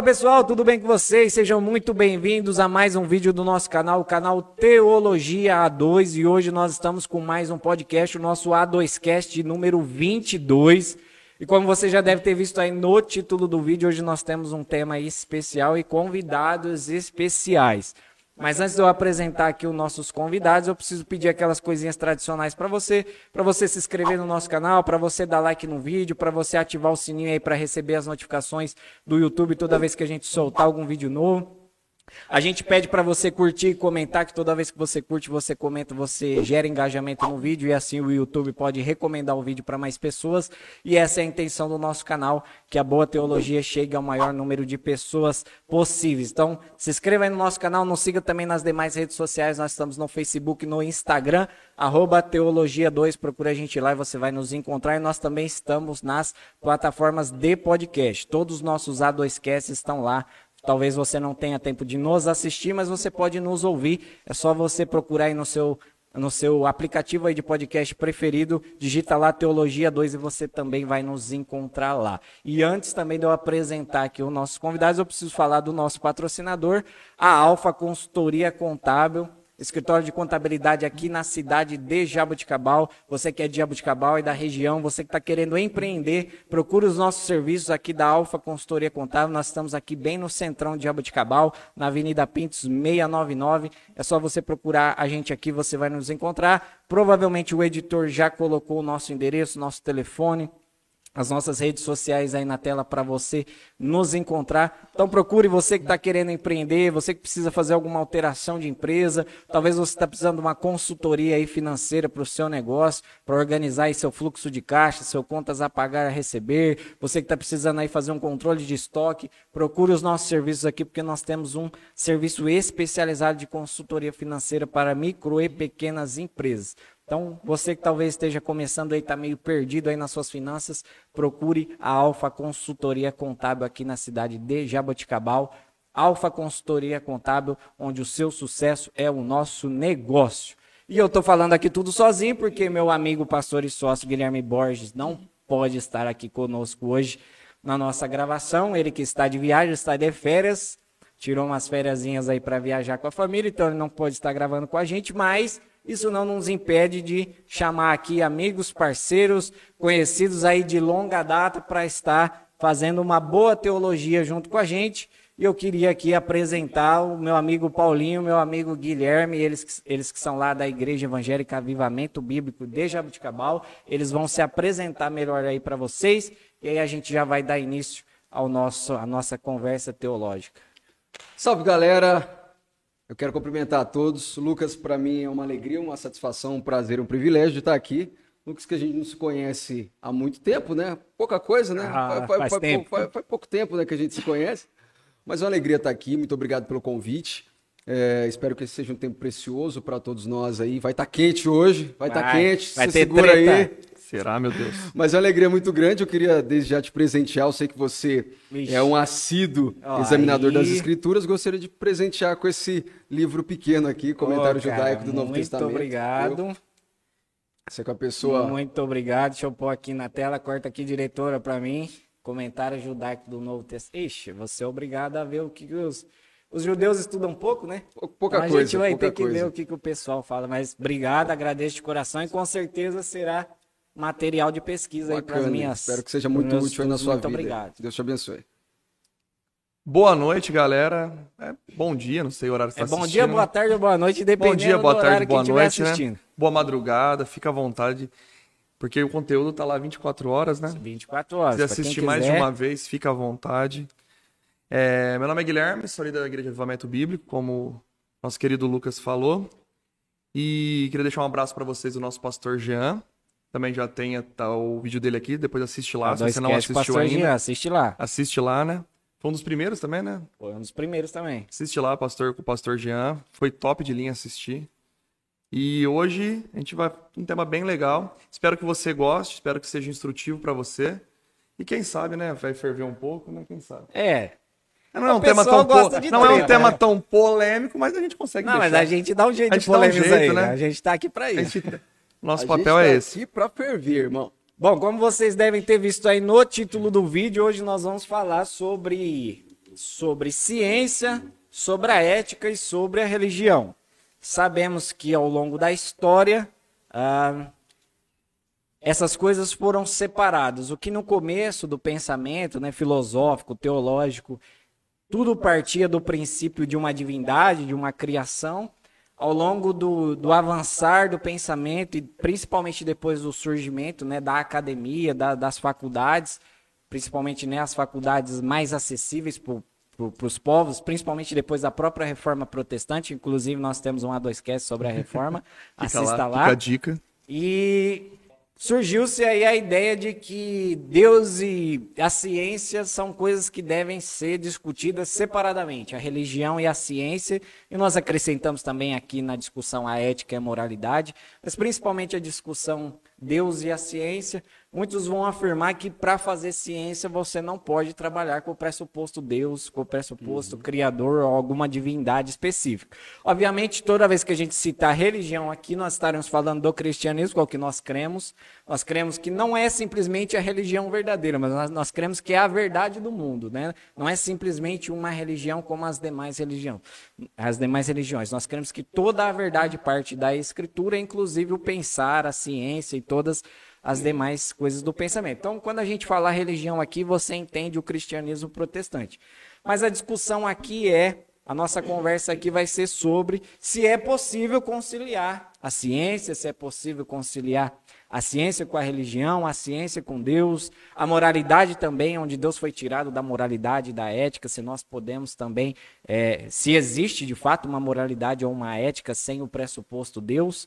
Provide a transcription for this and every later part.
Fala pessoal, tudo bem com vocês? Sejam muito bem-vindos a mais um vídeo do nosso canal, o canal Teologia A2. E hoje nós estamos com mais um podcast, o nosso A2Cast número 22. E como você já deve ter visto aí no título do vídeo, hoje nós temos um tema especial e convidados especiais. Mas antes de eu apresentar aqui os nossos convidados, eu preciso pedir aquelas coisinhas tradicionais para você, para você se inscrever no nosso canal, para você dar like no vídeo, para você ativar o sininho aí para receber as notificações do YouTube toda vez que a gente soltar algum vídeo novo. A gente pede para você curtir e comentar, que toda vez que você curte, você comenta, você gera engajamento no vídeo e assim o YouTube pode recomendar o vídeo para mais pessoas. E essa é a intenção do nosso canal, que a boa teologia chegue ao maior número de pessoas possíveis. Então, se inscreva aí no nosso canal, nos siga também nas demais redes sociais. Nós estamos no Facebook, no Instagram, arroba Teologia2, procura a gente lá e você vai nos encontrar. E nós também estamos nas plataformas de podcast. Todos os nossos A2Cast estão lá Talvez você não tenha tempo de nos assistir, mas você pode nos ouvir. É só você procurar aí no seu, no seu aplicativo aí de podcast preferido, digita lá Teologia 2 e você também vai nos encontrar lá. E antes também de eu apresentar aqui os nossos convidados, eu preciso falar do nosso patrocinador, a Alfa Consultoria Contábil escritório de contabilidade aqui na cidade de Jaboticabal. Você que é de Jaboticabal e da região, você que está querendo empreender, procure os nossos serviços aqui da Alfa Consultoria Contábil. Nós estamos aqui bem no centrão de Jaboticabal, na Avenida Pintos 699. É só você procurar a gente aqui, você vai nos encontrar. Provavelmente o editor já colocou o nosso endereço, nosso telefone as nossas redes sociais aí na tela para você nos encontrar. Então procure você que está querendo empreender, você que precisa fazer alguma alteração de empresa, talvez você está precisando de uma consultoria aí financeira para o seu negócio, para organizar aí seu fluxo de caixa, seu contas a pagar a receber, você que está precisando aí fazer um controle de estoque, procure os nossos serviços aqui, porque nós temos um serviço especializado de consultoria financeira para micro e pequenas empresas. Então, você que talvez esteja começando aí, está meio perdido aí nas suas finanças, procure a Alfa Consultoria Contábil aqui na cidade de Jaboticabal. Alfa Consultoria Contábil, onde o seu sucesso é o nosso negócio. E eu estou falando aqui tudo sozinho, porque meu amigo pastor e sócio Guilherme Borges não pode estar aqui conosco hoje na nossa gravação. Ele que está de viagem, está de férias, tirou umas férias aí para viajar com a família, então ele não pode estar gravando com a gente, mas isso não nos impede de chamar aqui amigos, parceiros, conhecidos aí de longa data para estar fazendo uma boa teologia junto com a gente. E eu queria aqui apresentar o meu amigo Paulinho, meu amigo Guilherme, eles, eles que são lá da Igreja Evangélica Avivamento Bíblico de Jabuticabal. Eles vão se apresentar melhor aí para vocês e aí a gente já vai dar início ao nosso, à nossa conversa teológica. Salve galera, eu quero cumprimentar a todos. Lucas, para mim é uma alegria, uma satisfação, um prazer, um privilégio de estar aqui. Lucas, que a gente não se conhece há muito tempo, né? Pouca coisa, né? Ah, faz, faz, tempo. Faz, faz, pouco tempo né, que a gente se conhece. Mas é uma alegria estar aqui. Muito obrigado pelo convite. É, espero que esse seja um tempo precioso para todos nós aí. Vai estar tá quente hoje, vai estar tá quente. Vai ter segura treta. aí. Será, meu Deus? Mas é uma alegria muito grande. Eu queria desde já te presentear. Eu sei que você Vixe. é um assíduo oh, examinador aí. das Escrituras. Gostaria de presentear com esse livro pequeno aqui, Comentário oh, cara, Judaico do Novo Testamento. Muito obrigado. Eu... Você é com a pessoa. Muito obrigado. Deixa eu pôr aqui na tela. Corta aqui, diretora, para mim. Comentário Judaico do Novo Testamento. Ixi, você é obrigado a ver o que os. Os judeus estudam pouco, né? Pouca então, coisa. A gente vai ter que coisa. ver o que, que o pessoal fala. Mas obrigado, agradeço de coração e com certeza será material de pesquisa Bacana. aí para minhas. Espero que seja muito útil na sua muito vida. Muito obrigado. Deus te abençoe. Boa noite, galera. É, bom dia, não sei o horário que é está Bom dia, boa tarde, boa noite, dependendo bom dia, boa do tarde, boa noite, né? Boa madrugada, fica à vontade, porque o conteúdo tá lá 24 horas, né? 24 horas. Se assistir mais de uma vez, fica à vontade. É, meu nome é Guilherme, sou líder da Igreja de Avivamento Bíblico, como nosso querido Lucas falou. E queria deixar um abraço para vocês do nosso pastor Jean, também já tem tá, o vídeo dele aqui, depois assiste lá. Ah, se você não assistiu ainda. Jean, assiste lá. Assiste lá, né? Foi um dos primeiros também, né? Foi um dos primeiros também. Assiste lá, pastor, com o pastor Jean. Foi top de linha assistir. E hoje a gente vai um tema bem legal. Espero que você goste, espero que seja instrutivo para você. E quem sabe, né, vai ferver um pouco, né? Quem sabe. É. Não é um tema tão po... não é um tema né? tão polêmico, mas a gente consegue Não, deixar. mas a gente dá um jeito de polêmica um aí, né? A gente tá aqui para isso. Nosso a papel é tá esse. aqui para ferver, irmão. Bom, como vocês devem ter visto aí no título do vídeo, hoje nós vamos falar sobre sobre ciência, sobre a ética e sobre a religião. Sabemos que ao longo da história ah, essas coisas foram separadas. O que no começo do pensamento né, filosófico, teológico, tudo partia do princípio de uma divindade, de uma criação. Ao longo do, do avançar do pensamento e principalmente depois do surgimento né, da academia, da, das faculdades, principalmente né, as faculdades mais acessíveis para os povos, principalmente depois da própria reforma protestante. Inclusive, nós temos um A2Cast sobre a reforma. Assista lá. lá. Fica a dica. E surgiu-se aí a ideia de que Deus e a ciência são coisas que devem ser discutidas separadamente, a religião e a ciência, e nós acrescentamos também aqui na discussão a ética e a moralidade, mas principalmente a discussão Deus e a ciência, muitos vão afirmar que para fazer ciência você não pode trabalhar com o pressuposto Deus, com o pressuposto uhum. Criador ou alguma divindade específica. Obviamente, toda vez que a gente citar religião aqui, nós estaremos falando do cristianismo, que é o que nós cremos. Nós cremos que não é simplesmente a religião verdadeira, mas nós, nós cremos que é a verdade do mundo, né? Não é simplesmente uma religião como as demais religiões. As demais religiões. Nós cremos que toda a verdade parte da Escritura, inclusive o pensar, a ciência e todas as demais coisas do pensamento. Então, quando a gente fala religião aqui, você entende o cristianismo protestante. Mas a discussão aqui é, a nossa conversa aqui vai ser sobre se é possível conciliar a ciência, se é possível conciliar a ciência com a religião, a ciência com Deus, a moralidade também, onde Deus foi tirado da moralidade da ética, se nós podemos também, é, se existe de fato uma moralidade ou uma ética sem o pressuposto Deus.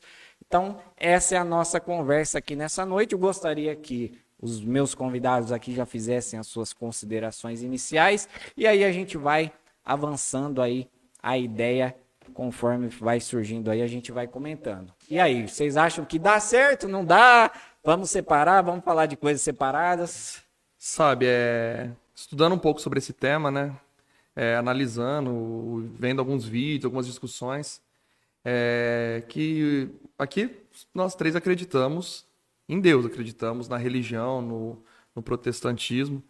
Então, essa é a nossa conversa aqui nessa noite. Eu gostaria que os meus convidados aqui já fizessem as suas considerações iniciais e aí a gente vai avançando aí a ideia conforme vai surgindo aí a gente vai comentando. E aí, vocês acham que dá certo? Não dá? Vamos separar? Vamos falar de coisas separadas? Sabe, é... estudando um pouco sobre esse tema, né? É, analisando, vendo alguns vídeos, algumas discussões, é, que aqui nós três acreditamos em Deus, acreditamos na religião, no, no, protestantismo,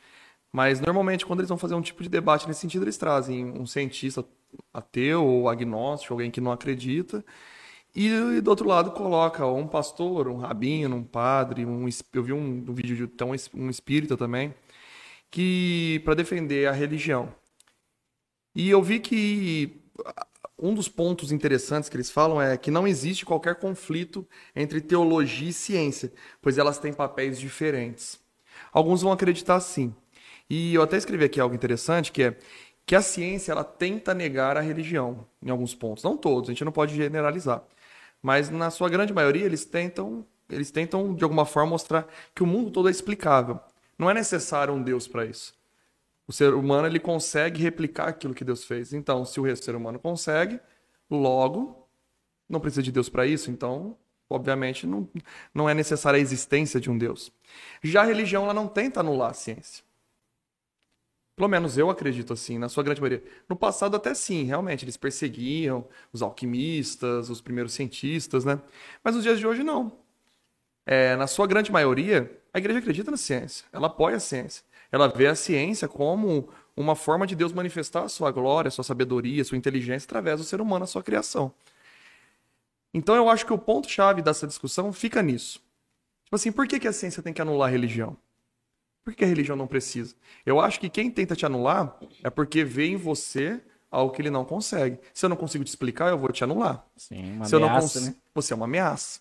mas normalmente quando eles vão fazer um tipo de debate nesse sentido, eles trazem um cientista ateu ou agnóstico, alguém que não acredita, e do outro lado coloca um pastor, um rabino, um padre, um, eu vi um, um vídeo de um, um espírita também, que para defender a religião. E eu vi que um dos pontos interessantes que eles falam é que não existe qualquer conflito entre teologia e ciência, pois elas têm papéis diferentes. Alguns vão acreditar sim. E eu até escrevi aqui algo interessante, que é que a ciência ela tenta negar a religião em alguns pontos, não todos, a gente não pode generalizar, mas na sua grande maioria eles tentam, eles tentam de alguma forma mostrar que o mundo todo é explicável. Não é necessário um Deus para isso. O ser humano ele consegue replicar aquilo que Deus fez. Então, se o ser humano consegue, logo não precisa de Deus para isso. Então, obviamente, não, não é necessária a existência de um Deus. Já a religião ela não tenta anular a ciência. Pelo menos eu acredito assim, na sua grande maioria. No passado até sim, realmente, eles perseguiam os alquimistas, os primeiros cientistas, né? Mas nos dias de hoje não. É, na sua grande maioria, a igreja acredita na ciência, ela apoia a ciência. Ela vê a ciência como uma forma de Deus manifestar a sua glória, a sua sabedoria, a sua inteligência através do ser humano, a sua criação. Então eu acho que o ponto-chave dessa discussão fica nisso. Tipo assim, por que, que a ciência tem que anular a religião? Por que a religião não precisa? Eu acho que quem tenta te anular é porque vê em você algo que ele não consegue. Se eu não consigo te explicar, eu vou te anular. Sim, uma Se ameaça, cons... né? Você é uma ameaça.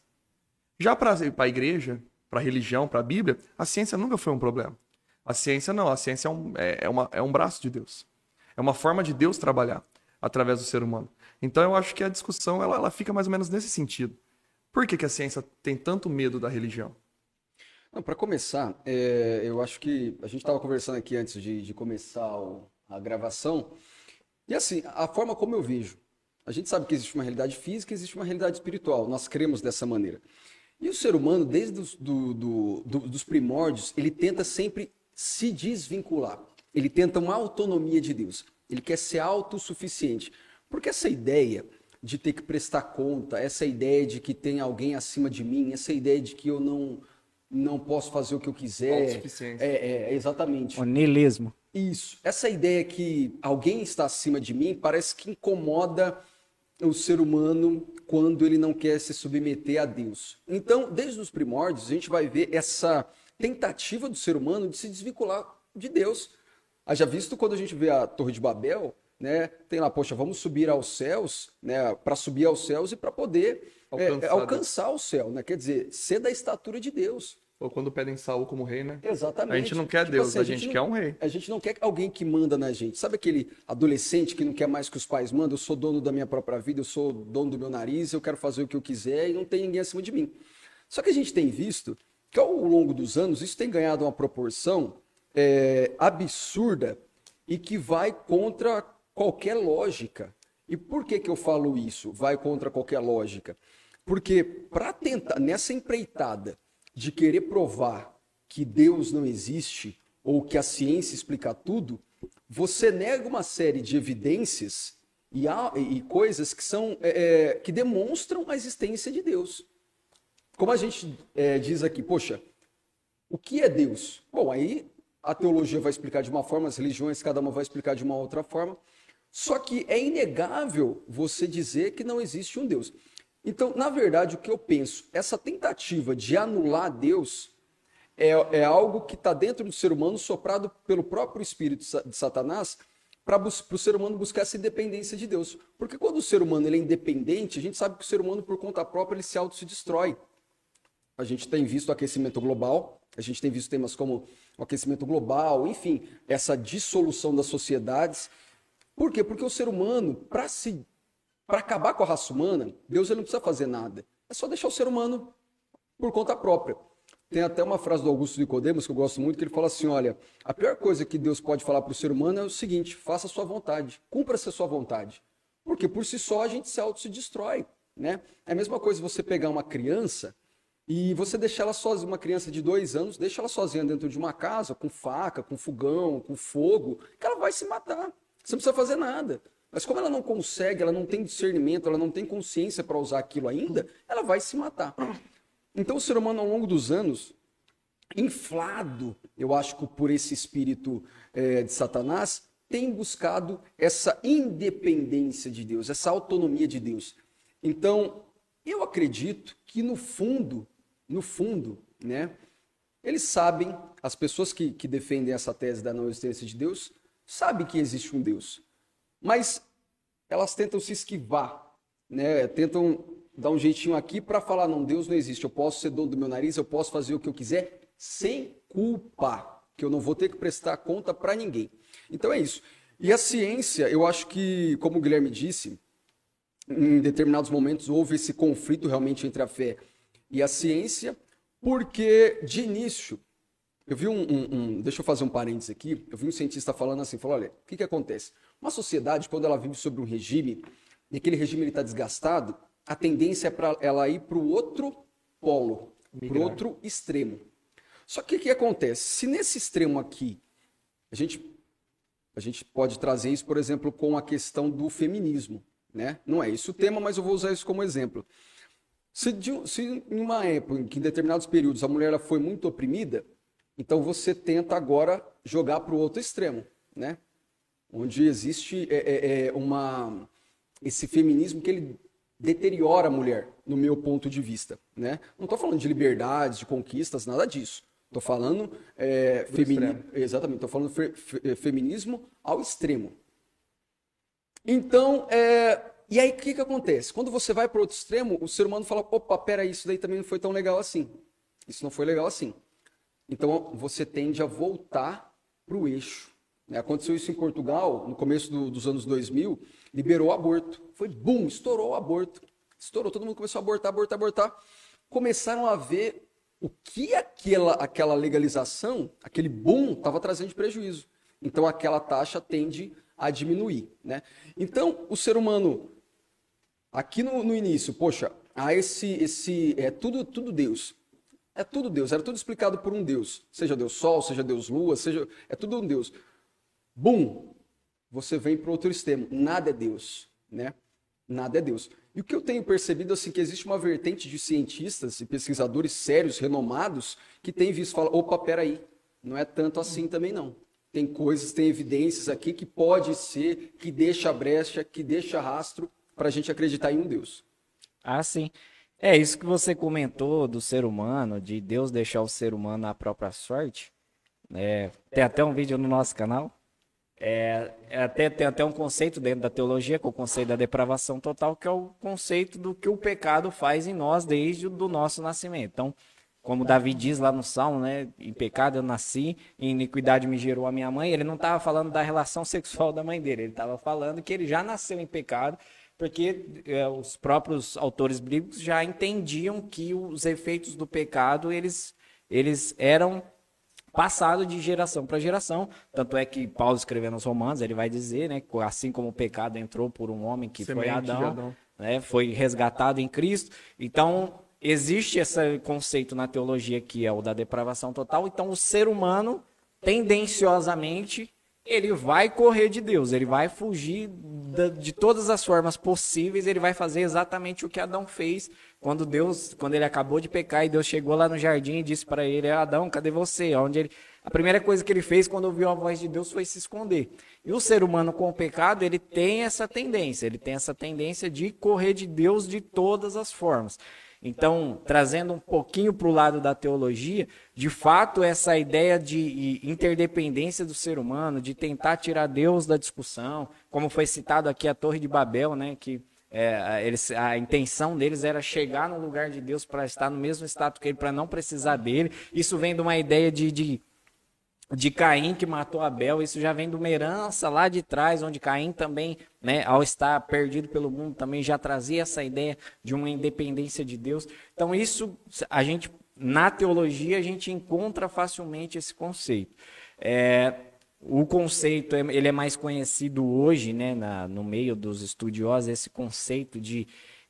Já para a igreja, para a religião, para a Bíblia, a ciência nunca foi um problema. A ciência não, a ciência é um, é, é, uma, é um braço de Deus. É uma forma de Deus trabalhar através do ser humano. Então eu acho que a discussão ela, ela fica mais ou menos nesse sentido. Por que, que a ciência tem tanto medo da religião? Para começar, é, eu acho que a gente estava conversando aqui antes de, de começar o, a gravação. E assim, a forma como eu vejo, a gente sabe que existe uma realidade física existe uma realidade espiritual. Nós cremos dessa maneira. E o ser humano, desde os do, do, do, dos primórdios, ele tenta sempre se desvincular. Ele tenta uma autonomia de Deus. Ele quer ser autossuficiente. Porque essa ideia de ter que prestar conta, essa ideia de que tem alguém acima de mim, essa ideia de que eu não não posso fazer o que eu quiser. É, é, exatamente. O niilismo. Isso. Essa ideia que alguém está acima de mim parece que incomoda o ser humano quando ele não quer se submeter a Deus. Então, desde os primórdios, a gente vai ver essa tentativa do ser humano de se desvincular de Deus. Haja visto quando a gente vê a Torre de Babel, né? Tem lá, poxa, vamos subir aos céus, né? Para subir aos céus e para poder alcançar, é, alcançar o céu, né? Quer dizer, ser da estatura de Deus. Ou quando pedem Saul como rei, né? Exatamente. A gente não quer tipo Deus, assim, a, gente, a gente não, quer um rei. A gente não quer alguém que manda na gente. Sabe aquele adolescente que não quer mais que os pais mandam? Eu sou dono da minha própria vida, eu sou dono do meu nariz, eu quero fazer o que eu quiser e não tem ninguém acima de mim. Só que a gente tem visto que ao longo dos anos isso tem ganhado uma proporção é, absurda e que vai contra qualquer lógica. E por que, que eu falo isso? Vai contra qualquer lógica. Porque para tentar, nessa empreitada de querer provar que Deus não existe ou que a ciência explica tudo, você nega uma série de evidências e, e coisas que são é, é, que demonstram a existência de Deus. Como a gente é, diz aqui, poxa, o que é Deus? Bom, aí a teologia vai explicar de uma forma, as religiões cada uma vai explicar de uma outra forma. Só que é inegável você dizer que não existe um Deus. Então, na verdade, o que eu penso, essa tentativa de anular Deus é, é algo que está dentro do ser humano, soprado pelo próprio espírito de Satanás, para o ser humano buscar essa independência de Deus. Porque quando o ser humano ele é independente, a gente sabe que o ser humano, por conta própria, ele se auto se destrói. A gente tem visto o aquecimento global, a gente tem visto temas como o aquecimento global, enfim, essa dissolução das sociedades. Por quê? Porque o ser humano, para se para acabar com a raça humana, Deus ele não precisa fazer nada. É só deixar o ser humano por conta própria. Tem até uma frase do Augusto Nicodemos que eu gosto muito, que ele fala assim: olha, a pior coisa que Deus pode falar para o ser humano é o seguinte: faça a sua vontade, cumpra-se a sua vontade. Porque por si só a gente se auto se destrói. Né? É a mesma coisa você pegar uma criança e você deixar ela sozinha, uma criança de dois anos, deixa ela sozinha dentro de uma casa, com faca, com fogão, com fogo, que ela vai se matar. Você não precisa fazer nada. Mas como ela não consegue, ela não tem discernimento, ela não tem consciência para usar aquilo ainda, ela vai se matar. Então o ser humano ao longo dos anos, inflado, eu acho que por esse espírito é, de Satanás, tem buscado essa independência de Deus, essa autonomia de Deus. Então, eu acredito que no fundo, no fundo, né, eles sabem, as pessoas que, que defendem essa tese da não existência de Deus, sabem que existe um Deus mas elas tentam se esquivar, né? Tentam dar um jeitinho aqui para falar não, Deus não existe. Eu posso ser dono do meu nariz, eu posso fazer o que eu quiser sem culpa, que eu não vou ter que prestar conta para ninguém. Então é isso. E a ciência, eu acho que, como o Guilherme disse, em determinados momentos houve esse conflito realmente entre a fé e a ciência, porque de início eu vi um, um, um, deixa eu fazer um parênteses aqui. Eu vi um cientista falando assim, falou, olha, o que, que acontece? Uma sociedade, quando ela vive sobre um regime, e aquele regime está desgastado, a tendência é para ela ir para o outro polo, para o outro extremo. Só que o que acontece? Se nesse extremo aqui, a gente, a gente pode trazer isso, por exemplo, com a questão do feminismo. Né? Não é isso o tema, mas eu vou usar isso como exemplo. Se, de, se em uma época, em que em determinados períodos a mulher foi muito oprimida, então você tenta agora jogar para o outro extremo, né? Onde existe é, é, é, uma esse feminismo que ele deteriora a mulher, no meu ponto de vista, né? Não estou falando de liberdades, de conquistas, nada disso. Estou falando é, feminismo, exatamente. Estou falando fe, fe, feminismo ao extremo. Então, é, e aí o que, que acontece? Quando você vai para o outro extremo, o ser humano fala: opa, peraí, isso daí também não foi tão legal assim. Isso não foi legal assim. Então você tende a voltar para o eixo. Né? Aconteceu isso em Portugal, no começo do, dos anos 2000, liberou o aborto. Foi bum, estourou o aborto. Estourou, todo mundo começou a abortar, abortar, abortar. Começaram a ver o que aquela, aquela legalização, aquele boom, estava trazendo de prejuízo. Então aquela taxa tende a diminuir. Né? Então o ser humano, aqui no, no início, poxa, há esse, esse é tudo, tudo Deus. É tudo Deus, era tudo explicado por um Deus. Seja Deus Sol, seja Deus Lua, seja. É tudo um Deus. Bum! Você vem para outro extremo. Nada é Deus, né? Nada é Deus. E o que eu tenho percebido assim que existe uma vertente de cientistas e pesquisadores sérios, renomados, que têm visto falar, opa, peraí, não é tanto assim também não. Tem coisas, tem evidências aqui que pode ser, que deixa brecha, que deixa rastro para a gente acreditar em um Deus. Ah, sim. É isso que você comentou do ser humano, de Deus deixar o ser humano à própria sorte. É, tem até um vídeo no nosso canal. É, é, até, tem até um conceito dentro da teologia, que é o conceito da depravação total, que é o conceito do que o pecado faz em nós desde o nosso nascimento. Então, como Davi diz lá no Salmo, né? Em pecado eu nasci, em iniquidade me gerou a minha mãe. Ele não estava falando da relação sexual da mãe dele, ele estava falando que ele já nasceu em pecado, porque é, os próprios autores bíblicos já entendiam que os efeitos do pecado eles, eles eram passado de geração para geração. Tanto é que Paulo escrevendo os Romanos, ele vai dizer, né, assim como o pecado entrou por um homem que Semente foi Adão, Adão. Né, foi resgatado em Cristo. Então, existe esse conceito na teologia que é o da depravação total. Então, o ser humano, tendenciosamente, ele vai correr de Deus, ele vai fugir de todas as formas possíveis, ele vai fazer exatamente o que Adão fez quando Deus, quando ele acabou de pecar e Deus chegou lá no jardim e disse para ele: "Adão, cadê você?" Onde ele a primeira coisa que ele fez quando ouviu a voz de Deus foi se esconder. E o ser humano com o pecado, ele tem essa tendência, ele tem essa tendência de correr de Deus de todas as formas. Então, trazendo um pouquinho para o lado da teologia, de fato, essa ideia de interdependência do ser humano, de tentar tirar Deus da discussão, como foi citado aqui a Torre de Babel, né, que é, eles, a intenção deles era chegar no lugar de Deus para estar no mesmo status que ele, para não precisar dele. Isso vem de uma ideia de, de de Caim que matou Abel, isso já vem de uma herança lá de trás, onde Caim também, né, ao estar perdido pelo mundo, também já trazia essa ideia de uma independência de Deus. Então isso a gente na teologia a gente encontra facilmente esse conceito. É, o conceito ele é mais conhecido hoje, né, na, no meio dos estudiosos, esse conceito de,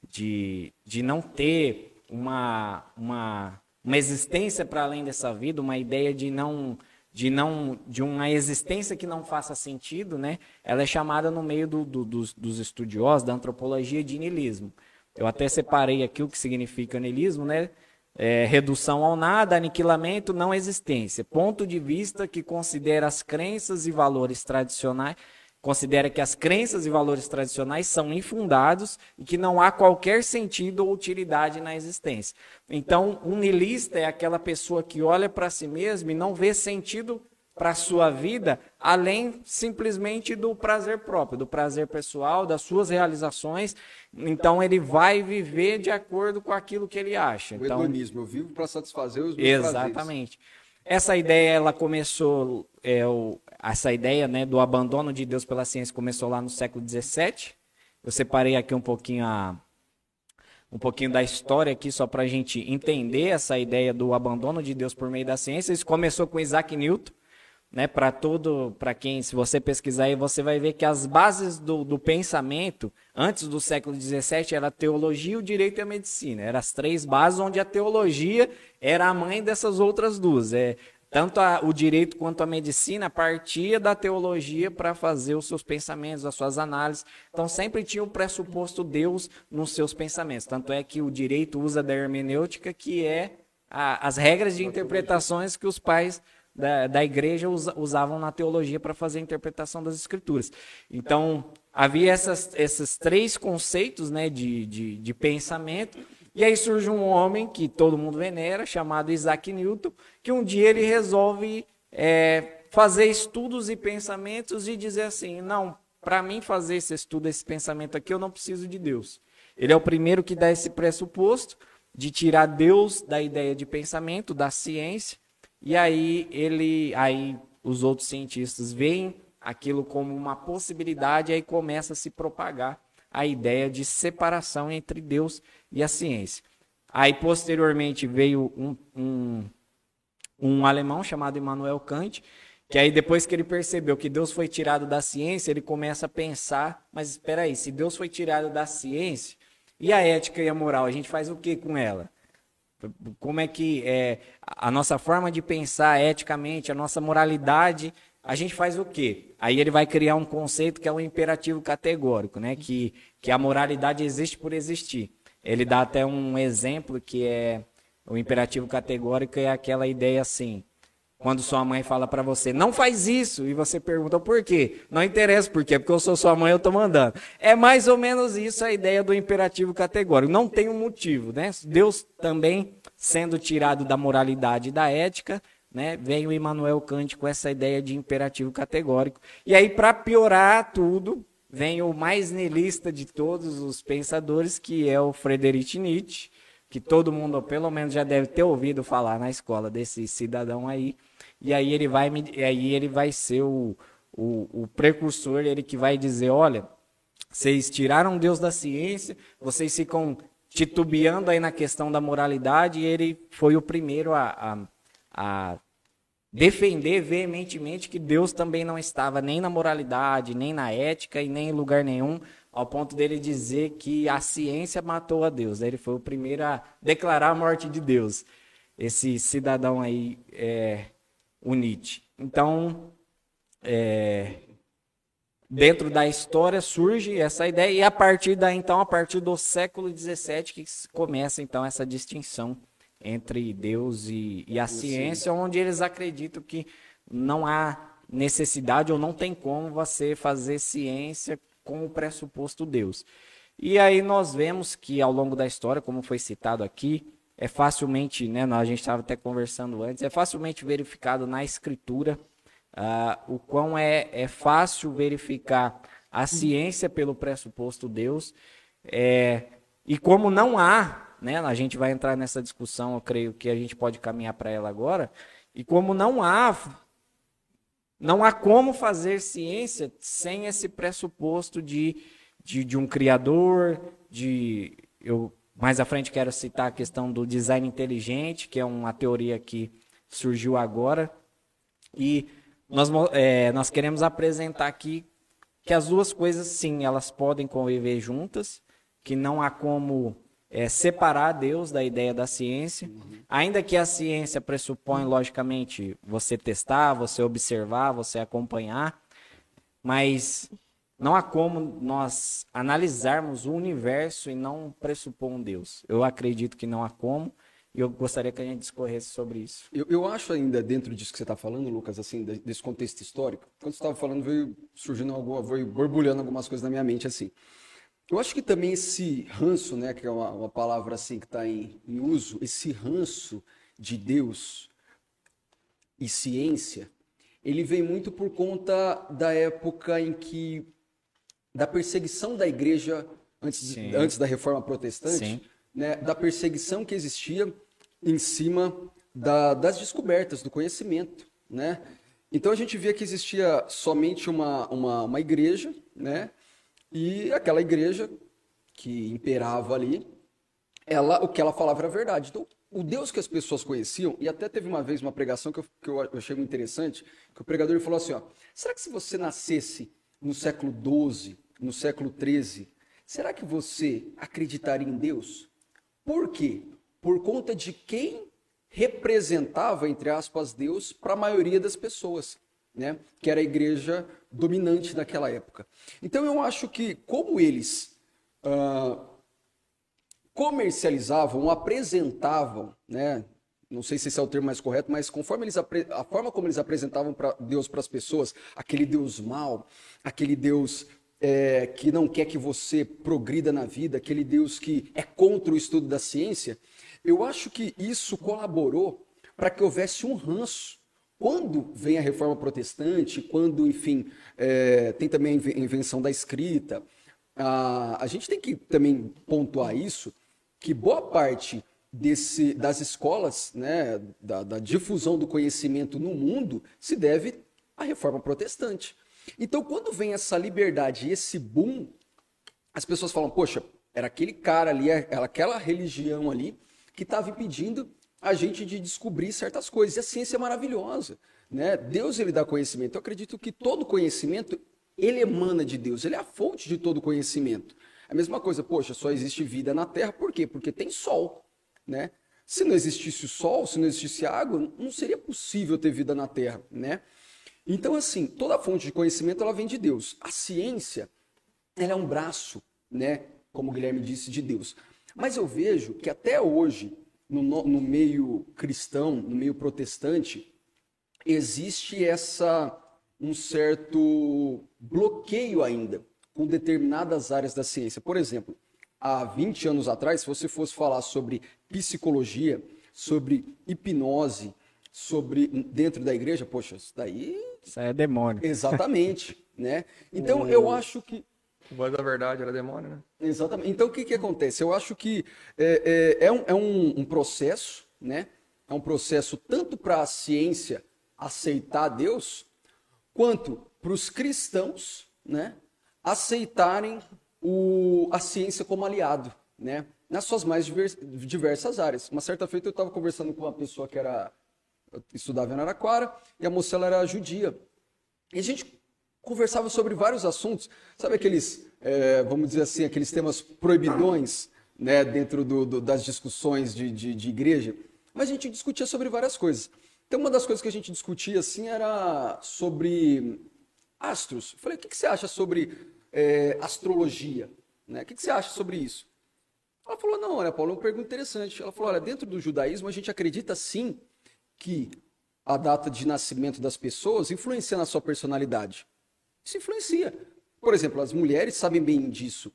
de, de não ter uma, uma, uma existência para além dessa vida, uma ideia de não de não de uma existência que não faça sentido, né? Ela é chamada no meio do, do, dos, dos, estudiosos da antropologia de niilismo. Eu até separei aqui o que significa niilismo, né? É, redução ao nada, aniquilamento, não existência. Ponto de vista que considera as crenças e valores tradicionais considera que as crenças e valores tradicionais são infundados e que não há qualquer sentido ou utilidade na existência. Então, um niilista é aquela pessoa que olha para si mesmo e não vê sentido para a sua vida além simplesmente do prazer próprio, do prazer pessoal, das suas realizações. Então ele vai viver de acordo com aquilo que ele acha. O então, hedonismo, eu vivo para satisfazer os meus Exatamente. Prazeres. Essa ideia ela começou, é, o, essa ideia né, do abandono de Deus pela ciência começou lá no século XVII. Eu separei aqui um pouquinho a, um pouquinho da história aqui só para a gente entender essa ideia do abandono de Deus por meio da ciência. Isso começou com Isaac Newton, né? Para todo, para quem, se você pesquisar aí, você vai ver que as bases do, do pensamento antes do século XVII era a teologia, o direito e a medicina. Eram as três bases onde a teologia era a mãe dessas outras duas. É tanto a, o direito quanto a medicina partia da teologia para fazer os seus pensamentos, as suas análises. Então sempre tinha o pressuposto Deus nos seus pensamentos. Tanto é que o direito usa da hermenêutica, que é a, as regras de interpretações que os pais da, da igreja usavam na teologia para fazer a interpretação das escrituras. Então havia essas, esses três conceitos né, de, de, de pensamento e aí surge um homem que todo mundo venera, chamado Isaac Newton, que um dia ele resolve é, fazer estudos e pensamentos e dizer assim: não, para mim fazer esse estudo, esse pensamento aqui, eu não preciso de Deus. Ele é o primeiro que dá esse pressuposto de tirar Deus da ideia de pensamento, da ciência, e aí ele, aí os outros cientistas veem aquilo como uma possibilidade e aí começa a se propagar a ideia de separação entre Deus e a ciência. Aí, posteriormente, veio um, um, um alemão chamado Immanuel Kant, que aí depois que ele percebeu que Deus foi tirado da ciência, ele começa a pensar, mas espera aí, se Deus foi tirado da ciência, e a ética e a moral, a gente faz o que com ela? Como é que é, a nossa forma de pensar eticamente, a nossa moralidade a gente faz o quê? Aí ele vai criar um conceito que é um imperativo categórico, né? Que, que a moralidade existe por existir. Ele dá até um exemplo que é o imperativo categórico é aquela ideia assim: quando sua mãe fala para você, não faz isso, e você pergunta por quê? Não interessa por quê, porque eu sou sua mãe, eu tô mandando. É mais ou menos isso a ideia do imperativo categórico. Não tem um motivo, né? Deus também sendo tirado da moralidade e da ética, né? Vem o Immanuel Kant com essa ideia de imperativo categórico. E aí, para piorar tudo, vem o mais nihilista de todos os pensadores, que é o Friedrich Nietzsche, que todo mundo, pelo menos, já deve ter ouvido falar na escola desse cidadão aí. E aí ele vai, aí ele vai ser o, o, o precursor, ele que vai dizer, olha, vocês tiraram Deus da ciência, vocês ficam titubeando aí na questão da moralidade, e ele foi o primeiro a, a, a defender veementemente que Deus também não estava nem na moralidade, nem na ética e nem em lugar nenhum, ao ponto dele dizer que a ciência matou a Deus. Ele foi o primeiro a declarar a morte de Deus. Esse cidadão aí é, o Nietzsche. Então, é, dentro da história surge essa ideia e a partir daí, então, a partir do século XVII que começa então essa distinção entre Deus e, e a ciência, onde eles acreditam que não há necessidade ou não tem como você fazer ciência com o pressuposto Deus. E aí nós vemos que ao longo da história, como foi citado aqui, é facilmente, né, a gente estava até conversando antes, é facilmente verificado na escritura uh, o quão é, é fácil verificar a ciência pelo pressuposto Deus. É, e como não há, né, a gente vai entrar nessa discussão, eu creio que a gente pode caminhar para ela agora, e como não há não há como fazer ciência sem esse pressuposto de, de, de um criador, de eu mais à frente quero citar a questão do design inteligente, que é uma teoria que surgiu agora. E nós, é, nós queremos apresentar aqui que as duas coisas, sim, elas podem conviver juntas, que não há como é, separar Deus da ideia da ciência. Ainda que a ciência pressupõe, logicamente, você testar, você observar, você acompanhar, mas não há como nós analisarmos o universo e não pressupor um Deus. Eu acredito que não há como. E eu gostaria que a gente discorresse sobre isso. Eu, eu acho ainda, dentro disso que você está falando, Lucas, assim, desse contexto histórico, quando você estava falando, veio surgindo, alguma, veio borbulhando algumas coisas na minha mente, assim. Eu acho que também esse ranço, né, que é uma, uma palavra assim que está em, em uso, esse ranço de Deus e ciência, ele vem muito por conta da época em que da perseguição da igreja antes, antes da reforma protestante, né, da perseguição que existia em cima da, das descobertas, do conhecimento. Né? Então a gente via que existia somente uma, uma, uma igreja, né? E aquela igreja que imperava ali, ela, o que ela falava era verdade. Então, o Deus que as pessoas conheciam, e até teve uma vez uma pregação que eu, que eu achei muito interessante, que o pregador falou assim, ó, será que se você nascesse no século XII, no século XIII, será que você acreditaria em Deus? Por quê? Por conta de quem representava, entre aspas, Deus para a maioria das pessoas, né? que era a igreja dominante naquela época. Então eu acho que, como eles uh, comercializavam, apresentavam, né? não sei se esse é o termo mais correto, mas conforme eles a forma como eles apresentavam Deus para as pessoas, aquele Deus mau, aquele Deus é, que não quer que você progrida na vida, aquele Deus que é contra o estudo da ciência, eu acho que isso colaborou para que houvesse um ranço. Quando vem a reforma protestante, quando, enfim, é, tem também a invenção da escrita, a, a gente tem que também pontuar isso, que boa parte desse, das escolas, né, da, da difusão do conhecimento no mundo, se deve à reforma protestante. Então, quando vem essa liberdade e esse boom, as pessoas falam: poxa, era aquele cara ali, era aquela religião ali que estava impedindo a gente de descobrir certas coisas. E a ciência é maravilhosa. Né? Deus ele dá conhecimento. Eu acredito que todo conhecimento ele emana de Deus, ele é a fonte de todo conhecimento. A mesma coisa, poxa, só existe vida na Terra, por quê? Porque tem sol. Né? Se não existisse o sol, se não existisse água, não seria possível ter vida na Terra. Né? Então, assim, toda fonte de conhecimento ela vem de Deus. A ciência, ela é um braço, né? Como o Guilherme disse, de Deus. Mas eu vejo que até hoje, no, no meio cristão, no meio protestante, existe essa um certo bloqueio ainda com determinadas áreas da ciência. Por exemplo, há 20 anos atrás, se você fosse falar sobre psicologia, sobre hipnose, sobre dentro da igreja, poxa, isso daí. Isso aí é demônio. Exatamente. né? Então eu acho que. Voz da verdade era demônio, né? Exatamente. Então o que, que acontece? Eu acho que é, é, é, um, é um, um processo, né? É um processo tanto para a ciência aceitar Deus, quanto para os cristãos, né? Aceitarem o, a ciência como aliado, né? Nas suas mais diversas áreas. Uma certa feita eu estava conversando com uma pessoa que era estudava em Araraquara e a moça ela era judia. E a gente conversava sobre vários assuntos, sabe aqueles, é, vamos dizer assim, aqueles temas proibidões, né, dentro do, do, das discussões de, de, de, igreja, mas a gente discutia sobre várias coisas. Então, uma das coisas que a gente discutia, assim, era sobre astros. Eu falei, o que, que você acha sobre é, astrologia? Né? O que, que você acha sobre isso? Ela falou, não, olha, Paulo, é uma pergunta interessante. Ela falou, olha, dentro do judaísmo a gente acredita sim que a data de nascimento das pessoas influencia na sua personalidade. Isso influencia. Por exemplo, as mulheres sabem bem disso,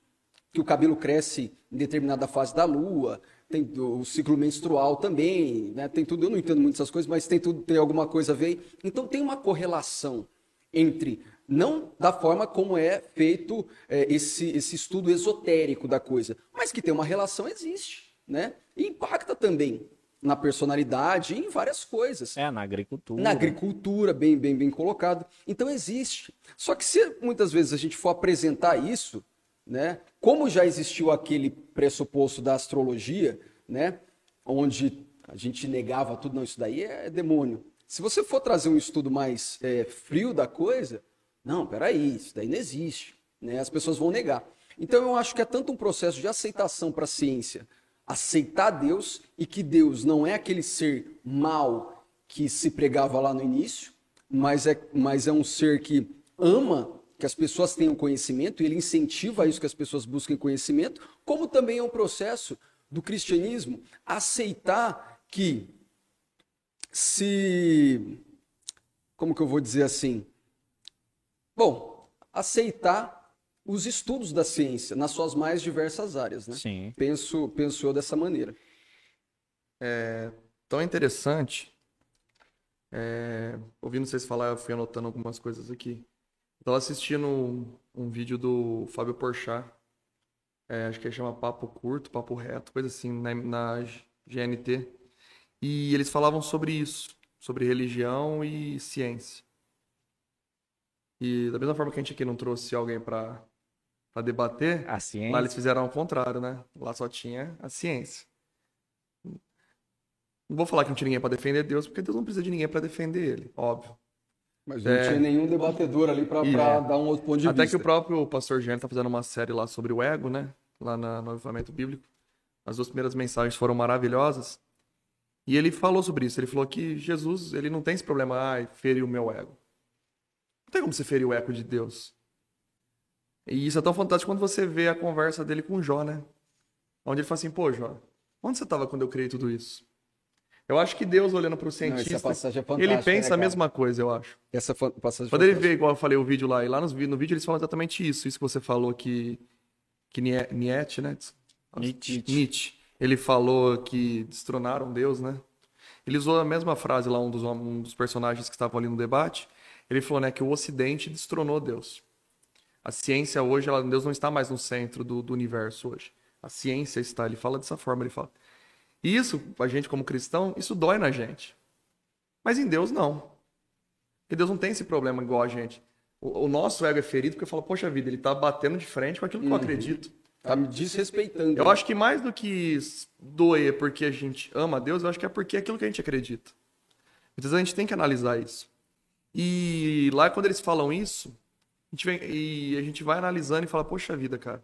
que o cabelo cresce em determinada fase da lua, tem o ciclo menstrual também, né? Tem tudo, eu não entendo muito essas coisas, mas tem tudo, tem alguma coisa a ver. Então tem uma correlação entre não da forma como é feito é, esse, esse estudo esotérico da coisa, mas que tem uma relação existe, né? E impacta também na personalidade e em várias coisas. É, na agricultura. Na agricultura, bem, bem, bem colocado. Então existe. Só que se muitas vezes a gente for apresentar isso, né, como já existiu aquele pressuposto da astrologia, né, onde a gente negava tudo, não, isso daí é demônio. Se você for trazer um estudo mais é, frio da coisa, não, peraí, isso daí não existe. Né, as pessoas vão negar. Então eu acho que é tanto um processo de aceitação para a ciência, aceitar Deus e que Deus não é aquele ser mal que se pregava lá no início, mas é, mas é um ser que ama que as pessoas tenham conhecimento e ele incentiva isso que as pessoas busquem conhecimento, como também é um processo do cristianismo aceitar que se como que eu vou dizer assim? Bom, aceitar os estudos da ciência nas suas mais diversas áreas, né? Sim. Penso, penso eu dessa maneira. É tão interessante. É, ouvindo vocês falar, eu fui anotando algumas coisas aqui. Estava assistindo um, um, vídeo do Fábio Porchat, é, acho que chama Papo Curto, Papo Reto, coisa assim, na, na GNT. E eles falavam sobre isso, sobre religião e ciência. E da mesma forma que a gente aqui não trouxe alguém para para debater, a ciência. lá eles fizeram ao contrário, né? Lá só tinha a ciência. Não vou falar que não tinha ninguém para defender Deus, porque Deus não precisa de ninguém para defender ele, óbvio. Mas não é... tinha nenhum debatedor ali para é. dar um outro ponto de Até vista. Até que o próprio pastor Gênero está fazendo uma série lá sobre o ego, né? Lá na, no avivamento bíblico. As duas primeiras mensagens foram maravilhosas. E ele falou sobre isso. Ele falou que Jesus, ele não tem esse problema, ai, ferir o meu ego. Não tem como você ferir o ego de Deus. E isso é tão fantástico quando você vê a conversa dele com Jó, né? Onde ele fala assim, pô, Jó, onde você estava quando eu criei tudo isso? Eu acho que Deus, olhando para o cientista, Não, é ele pensa né, a mesma coisa, eu acho. Essa passagem Quando ele vê, igual eu falei o vídeo lá, e lá nos, no vídeo eles falam exatamente isso, isso que você falou que, que Nietzsche, né? Nietzsche. Nietzsche. Ele falou que destronaram Deus, né? Ele usou a mesma frase lá, um dos, um dos personagens que estavam ali no debate. Ele falou, né, que o Ocidente destronou Deus. A ciência hoje, ela, Deus não está mais no centro do, do universo hoje. A ciência está, ele fala dessa forma, ele fala. E isso, a gente como cristão, isso dói na gente. Mas em Deus não. Porque Deus não tem esse problema igual a gente. O, o nosso ego é ferido porque fala, poxa vida, ele está batendo de frente com aquilo que uhum. eu acredito. Está me desrespeitando. Eu acho que mais do que doer porque a gente ama a Deus, eu acho que é porque é aquilo que a gente acredita. Então a gente tem que analisar isso. E lá quando eles falam isso, a gente vem, e a gente vai analisando e fala, poxa vida, cara.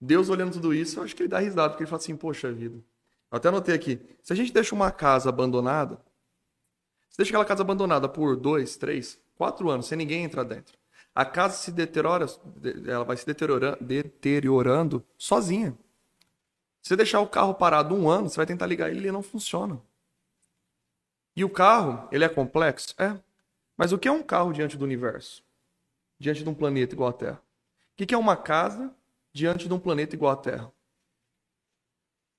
Deus olhando tudo isso, eu acho que ele dá risada, porque ele fala assim, poxa vida. Eu até anotei aqui, se a gente deixa uma casa abandonada, Você deixa aquela casa abandonada por dois, três, quatro anos, sem ninguém entrar dentro. A casa se deteriora, ela vai se deteriorando, deteriorando sozinha. Se você deixar o carro parado um ano, você vai tentar ligar ele e ele não funciona. E o carro, ele é complexo? É. Mas o que é um carro diante do universo? Diante de um planeta igual à Terra? O que é uma casa diante de um planeta igual à Terra?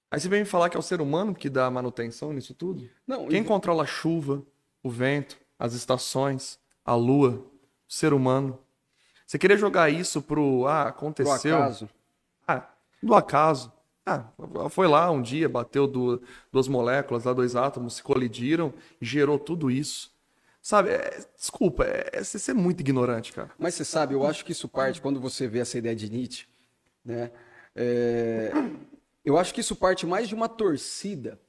Aí você vem me falar que é o ser humano que dá manutenção nisso tudo? Não. Quem controla a chuva, o vento, as estações, a lua, o ser humano? Você querer jogar isso pro ah, aconteceu. Do acaso. Ah, do acaso. Ah, foi lá um dia, bateu do, duas moléculas, lá dois átomos se colidiram e gerou tudo isso. Sabe, é, desculpa, é, é, você é muito ignorante, cara. Mas você sabe, eu acho que isso parte quando você vê essa ideia de Nietzsche, né? É, eu acho que isso parte mais de uma torcida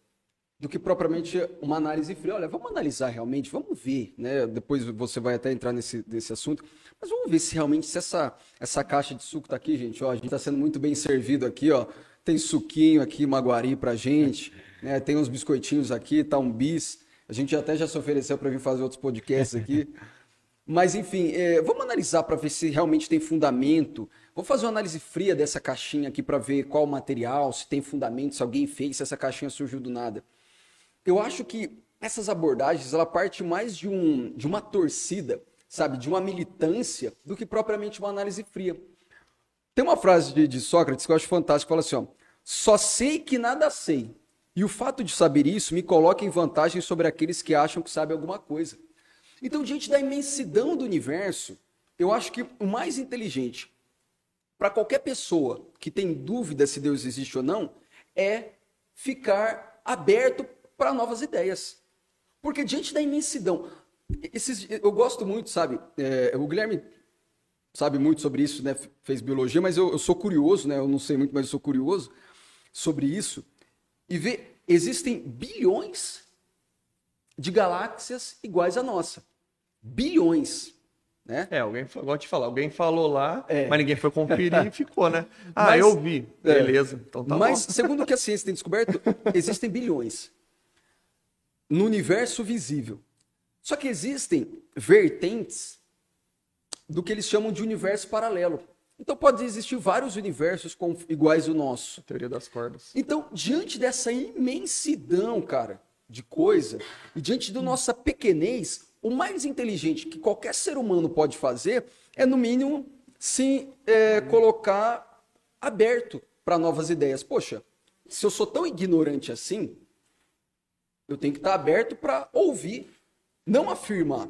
do que propriamente uma análise fria. Olha, vamos analisar realmente, vamos ver, né? Depois você vai até entrar nesse, nesse assunto, mas vamos ver se realmente se essa, essa caixa de suco tá aqui, gente. Ó, a gente está sendo muito bem servido aqui, ó. Tem suquinho aqui, maguari pra gente, né? Tem uns biscoitinhos aqui, tá um bis. A gente até já se ofereceu para vir fazer outros podcasts aqui. Mas, enfim, é, vamos analisar para ver se realmente tem fundamento. Vou fazer uma análise fria dessa caixinha aqui para ver qual o material, se tem fundamento, se alguém fez, se essa caixinha surgiu do nada. Eu acho que essas abordagens, ela parte mais de, um, de uma torcida, sabe, de uma militância, do que propriamente uma análise fria. Tem uma frase de, de Sócrates que eu acho fantástica, fala assim, ó, só sei que nada sei, e o fato de saber isso me coloca em vantagem sobre aqueles que acham que sabem alguma coisa. Então, diante da imensidão do universo, eu acho que o mais inteligente para qualquer pessoa que tem dúvida se Deus existe ou não é ficar aberto para novas ideias. Porque diante da imensidão, esses, eu gosto muito, sabe? É, o Guilherme sabe muito sobre isso, né? Fez biologia, mas eu, eu, sou curioso, né? Eu não sei muito, mas eu sou curioso sobre isso. E ver, existem bilhões de galáxias iguais à nossa. Bilhões. Né? É, alguém, igual te falar, alguém falou lá, é. mas ninguém foi conferir e ficou, né? Ah, mas, eu vi. É. Beleza, então tá Mas, bom. segundo o que a ciência tem descoberto, existem bilhões no universo visível. Só que existem vertentes do que eles chamam de universo paralelo. Então pode existir vários universos com, iguais ao nosso. Teoria das cordas. Então, diante dessa imensidão, cara, de coisa, e diante da nossa pequenez, o mais inteligente que qualquer ser humano pode fazer é, no mínimo, se é, colocar aberto para novas ideias. Poxa, se eu sou tão ignorante assim, eu tenho que estar aberto para ouvir, não afirmar.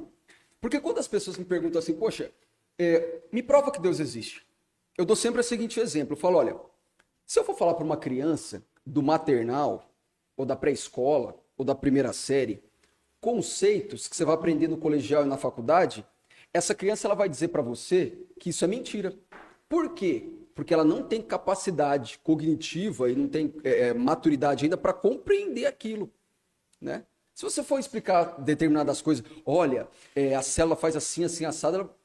Porque quando as pessoas me perguntam assim, poxa, é, me prova que Deus existe. Eu dou sempre o seguinte exemplo. Eu falo, olha, se eu for falar para uma criança do maternal, ou da pré-escola, ou da primeira série, conceitos que você vai aprender no colegial e na faculdade, essa criança ela vai dizer para você que isso é mentira. Por quê? Porque ela não tem capacidade cognitiva e não tem é, é maturidade ainda para compreender aquilo. Né? Se você for explicar determinadas coisas, olha, é, a célula faz assim, assim, assada, ela...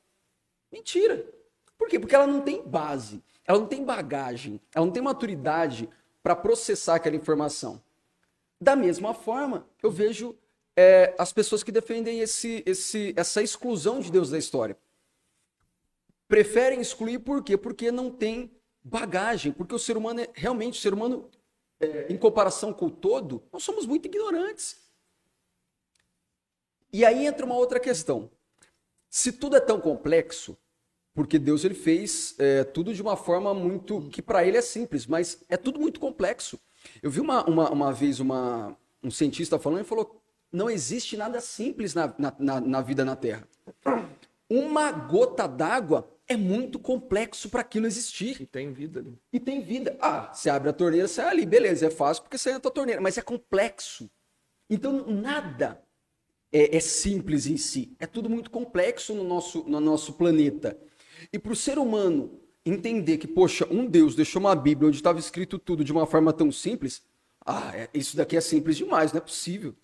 mentira. Por quê? Porque ela não tem base, ela não tem bagagem, ela não tem maturidade para processar aquela informação. Da mesma forma, eu vejo é, as pessoas que defendem esse, esse, essa exclusão de Deus da história. Preferem excluir por quê? Porque não tem bagagem, porque o ser humano é realmente, o ser humano é, em comparação com o todo, nós somos muito ignorantes. E aí entra uma outra questão. Se tudo é tão complexo, porque Deus ele fez é, tudo de uma forma muito que para ele é simples, mas é tudo muito complexo. Eu vi uma, uma, uma vez uma, um cientista falando e falou: não existe nada simples na, na, na vida na Terra. Uma gota d'água é muito complexo para aquilo existir. E tem vida ali. E tem vida. Ah, você abre a torneira, sai ali, beleza, é fácil porque você entra a torneira, mas é complexo. Então nada é, é simples em si. É tudo muito complexo no nosso, no nosso planeta. E para o ser humano entender que, poxa, um Deus deixou uma Bíblia onde estava escrito tudo de uma forma tão simples, ah, é, isso daqui é simples demais, não é possível.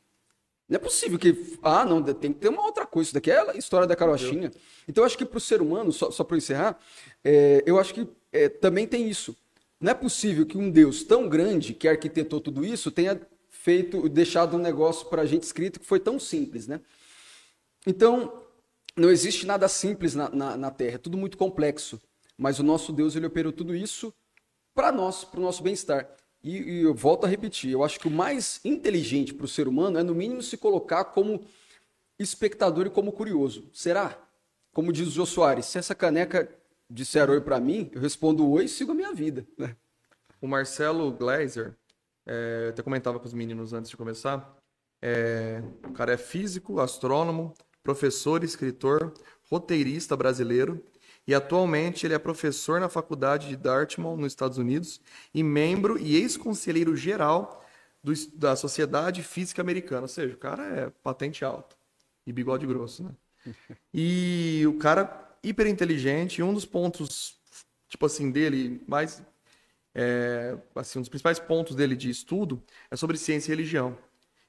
Não é possível que. Ah, não, tem que ter uma outra coisa. Isso daqui é a história da carochinha. Então, eu acho que para o ser humano, só, só para encerrar, é, eu acho que é, também tem isso. Não é possível que um Deus tão grande, que arquitetou tudo isso, tenha feito, deixado um negócio para a gente escrito que foi tão simples, né? Então, não existe nada simples na, na, na Terra, é tudo muito complexo. Mas o nosso Deus, ele operou tudo isso para nós, para o nosso bem-estar. E, e, eu volto a repetir, eu acho que o mais inteligente para o ser humano é, no mínimo, se colocar como espectador e como curioso. Será? Como diz o Jô Soares, se essa caneca disser oi para mim, eu respondo oi e sigo a minha vida. Né? O Marcelo Gleiser, é, eu até comentava com os meninos antes de começar, é, o cara é físico, astrônomo, professor, escritor, roteirista brasileiro e atualmente ele é professor na Faculdade de Dartmouth, nos Estados Unidos, e membro e ex-conselheiro geral do, da Sociedade Física Americana. Ou seja, o cara é patente alta e bigode grosso, né? E o cara hiper inteligente, e um dos pontos, tipo assim, dele, mais. É, assim, um dos principais pontos dele de estudo é sobre ciência e religião.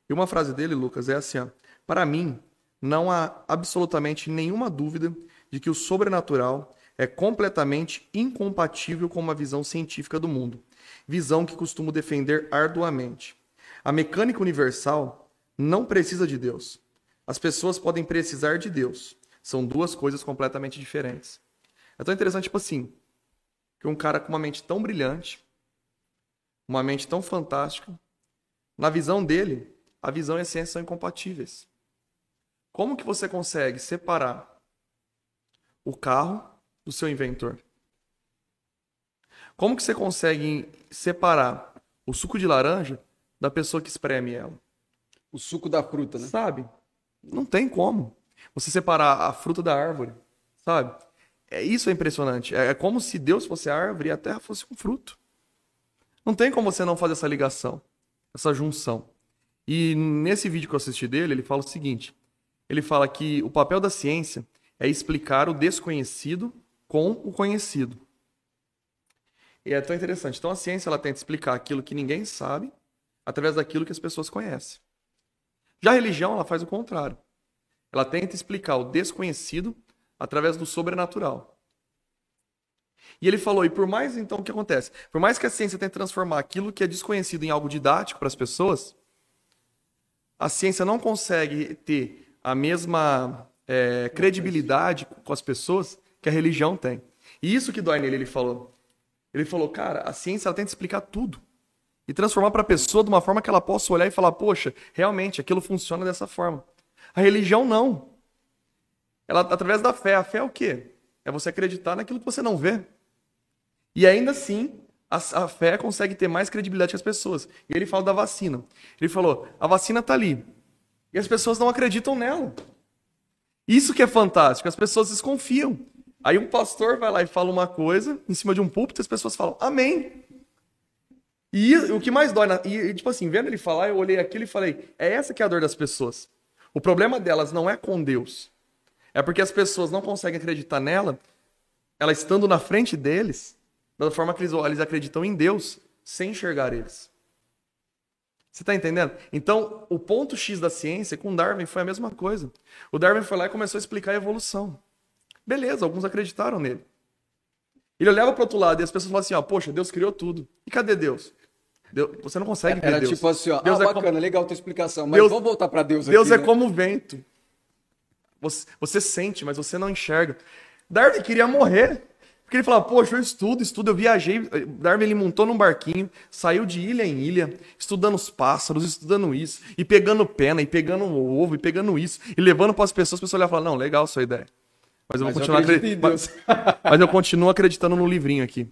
E uma frase dele, Lucas, é assim: ó, Para mim, não há absolutamente nenhuma dúvida de que o sobrenatural é completamente incompatível com uma visão científica do mundo, visão que costumo defender arduamente. A mecânica universal não precisa de Deus. As pessoas podem precisar de Deus. São duas coisas completamente diferentes. É tão interessante, tipo assim, que um cara com uma mente tão brilhante, uma mente tão fantástica, na visão dele, a visão e a ciência são incompatíveis. Como que você consegue separar o carro do seu inventor? Como que você consegue separar o suco de laranja da pessoa que espreme ela? O suco da fruta, né? Sabe? Não tem como. Você separar a fruta da árvore, sabe? É, isso é impressionante. É, é como se Deus fosse a árvore e a terra fosse um fruto. Não tem como você não fazer essa ligação, essa junção. E nesse vídeo que eu assisti dele, ele fala o seguinte: ele fala que o papel da ciência é explicar o desconhecido com o conhecido. E é tão interessante. Então a ciência ela tenta explicar aquilo que ninguém sabe através daquilo que as pessoas conhecem. Já a religião ela faz o contrário. Ela tenta explicar o desconhecido através do sobrenatural. E ele falou, e por mais então o que acontece? Por mais que a ciência tente transformar aquilo que é desconhecido em algo didático para as pessoas, a ciência não consegue ter a mesma é, credibilidade com as pessoas que a religião tem. E isso que dói nele, ele falou. Ele falou, cara, a ciência ela tenta explicar tudo e transformar para a pessoa de uma forma que ela possa olhar e falar, poxa, realmente aquilo funciona dessa forma. A religião não. Ela através da fé. A fé é o quê? É você acreditar naquilo que você não vê. E ainda assim, a, a fé consegue ter mais credibilidade que as pessoas. E ele fala da vacina. Ele falou: a vacina está ali. E as pessoas não acreditam nela. Isso que é fantástico, as pessoas desconfiam. Aí um pastor vai lá e fala uma coisa em cima de um púlpito as pessoas falam amém. E o que mais dói, na... e tipo assim, vendo ele falar, eu olhei aquilo e falei, é essa que é a dor das pessoas. O problema delas não é com Deus. É porque as pessoas não conseguem acreditar nela, ela estando na frente deles, da forma que eles acreditam em Deus, sem enxergar eles. Você está entendendo? Então, o ponto X da ciência com Darwin foi a mesma coisa. O Darwin foi lá e começou a explicar a evolução. Beleza, alguns acreditaram nele. Ele olhava para o outro lado e as pessoas falavam assim: ó, poxa, Deus criou tudo. E cadê Deus? Deus você não consegue ver Era Deus. tipo assim, ó, Deus ah, é bacana, como... legal a tua explicação, mas Deus... vamos voltar para Deus Deus aqui, é né? como o vento. Você, você sente, mas você não enxerga. Darwin queria morrer. Porque ele falava, poxa, eu estudo, estudo, eu viajei. Darwin ele montou num barquinho, saiu de ilha em ilha, estudando os pássaros, estudando isso, e pegando pena, e pegando o ovo, e pegando isso, e levando para as pessoas, as pessoas olhavam e falavam, não, legal sua ideia. Mas eu Mas vou eu continuar acreditando. Mas, mas eu continuo acreditando no livrinho aqui.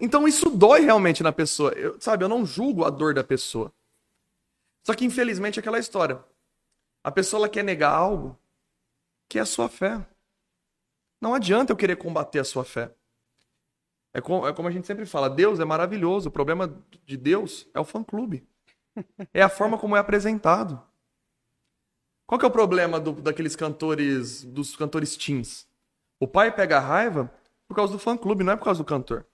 Então isso dói realmente na pessoa. Eu, sabe, eu não julgo a dor da pessoa. Só que infelizmente é aquela história. A pessoa ela quer negar algo que é a sua fé. Não adianta eu querer combater a sua fé. É como, é como a gente sempre fala, Deus é maravilhoso. O problema de Deus é o fã-clube. É a forma como é apresentado. Qual que é o problema do, daqueles cantores, dos cantores teens? O pai pega raiva por causa do fã-clube, não é por causa do cantor.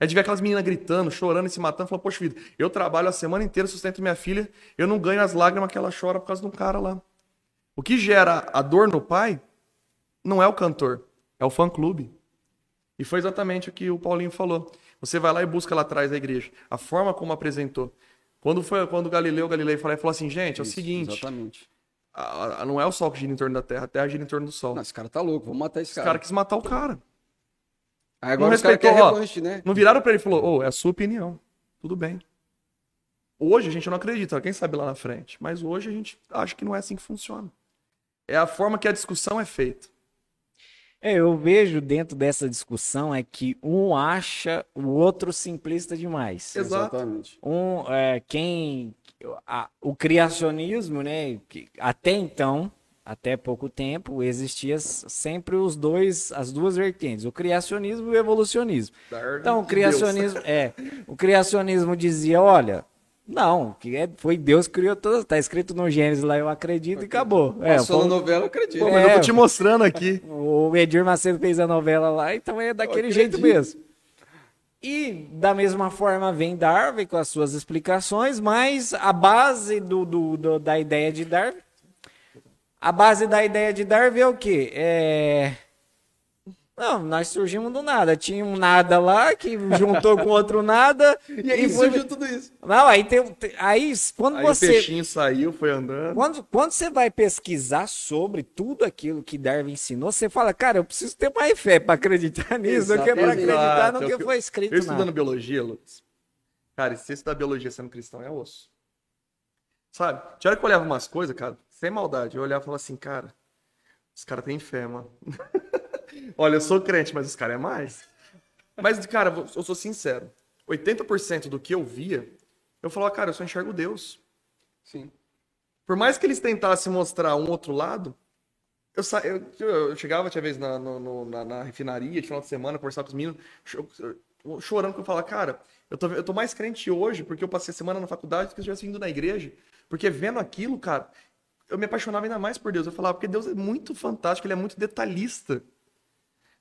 É de ver aquelas meninas gritando, chorando e se matando, falando, poxa vida, eu trabalho a semana inteira, sustento minha filha, eu não ganho as lágrimas que ela chora por causa de um cara lá. O que gera a dor no pai não é o cantor, é o fã-clube. E foi exatamente o que o Paulinho falou. Você vai lá e busca lá atrás da igreja. A forma como apresentou. Quando foi quando Galileu Galilei falou, falou assim, gente, é o seguinte. Exatamente. A, a, não é o Sol que gira em torno da Terra, a Terra gira em torno do Sol. Não, esse cara tá louco, vamos matar esse cara. Esse cara quis matar o cara. Aí agora não respeitou, ó, revanche, né? Não viraram pra ele e falou, ô, oh, é a sua opinião. Tudo bem. Hoje a gente não acredita, quem sabe lá na frente. Mas hoje a gente acha que não é assim que funciona. É a forma que a discussão é feita. É, eu vejo dentro dessa discussão é que um acha o outro simplista demais. Exatamente. Um, é, quem a, o criacionismo, né? Que até então, até pouco tempo, existia sempre os dois, as duas vertentes, o criacionismo e o evolucionismo. Então, o criacionismo, é, o criacionismo dizia, olha, não, que é, foi Deus que criou todas. Tá escrito no Gênesis lá, eu acredito e acabou. É, Passou na novela, eu acredito. Pô, mas é, eu tô te mostrando aqui. O Edir Macedo fez a novela lá, então é daquele jeito mesmo. E da mesma forma vem Darwin com as suas explicações, mas a base do, do, do da ideia de Darwin. A base da ideia de Darwin é o quê? É não, nós surgimos do nada. Tinha um nada lá que juntou com outro nada. e aí e foi... surgiu tudo isso. Não, aí tem. Aí, quando aí você. O peixinho saiu, foi andando. Quando, quando você vai pesquisar sobre tudo aquilo que Darwin ensinou, você fala, cara, eu preciso ter mais fé para acreditar nisso do que para acreditar no que, que foi escrito. Eu estudando nada. biologia, Lucas. Cara, se você estudar biologia sendo cristão é osso. Sabe? Tinha hora que eu olhava umas coisas, cara, sem maldade. Eu olhava e falava assim, cara, os caras têm fé, mano. Olha, eu sou crente, mas os caras é mais. Mas, cara, eu sou sincero. 80% do que eu via, eu falava, cara, eu só enxergo Deus. Sim. Por mais que eles tentassem mostrar um outro lado, eu, sa... eu, eu chegava, tinha vez, na, no, na, na, refinaria, de final de semana, conversar com os meninos, chorando, que eu falava, cara, eu tô, eu tô mais crente hoje porque eu passei a semana na faculdade do que se eu estivesse indo na igreja. Porque vendo aquilo, cara, eu me apaixonava ainda mais por Deus. Eu falava, porque Deus é muito fantástico, ele é muito detalhista.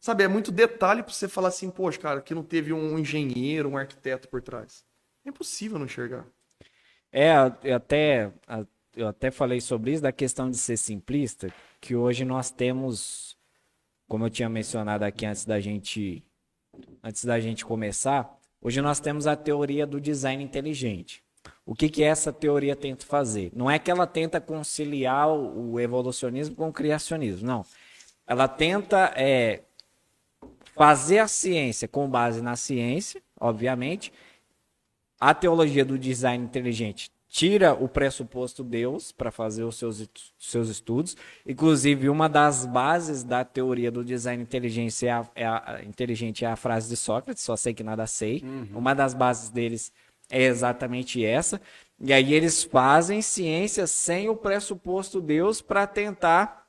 Sabe, é muito detalhe para você falar assim, poxa, cara, que não teve um engenheiro, um arquiteto por trás. É impossível não enxergar. É, eu até, eu até falei sobre isso, da questão de ser simplista, que hoje nós temos, como eu tinha mencionado aqui antes da gente, antes da gente começar, hoje nós temos a teoria do design inteligente. O que, que essa teoria tenta fazer? Não é que ela tenta conciliar o evolucionismo com o criacionismo, não. Ela tenta é, fazer a ciência com base na ciência, obviamente. A teologia do design inteligente tira o pressuposto Deus para fazer os seus, seus estudos. Inclusive, uma das bases da teoria do design inteligente é a, é a, inteligente é a frase de Sócrates, só sei que nada sei. Uhum. Uma das bases deles é exatamente essa. E aí eles fazem ciência sem o pressuposto Deus para tentar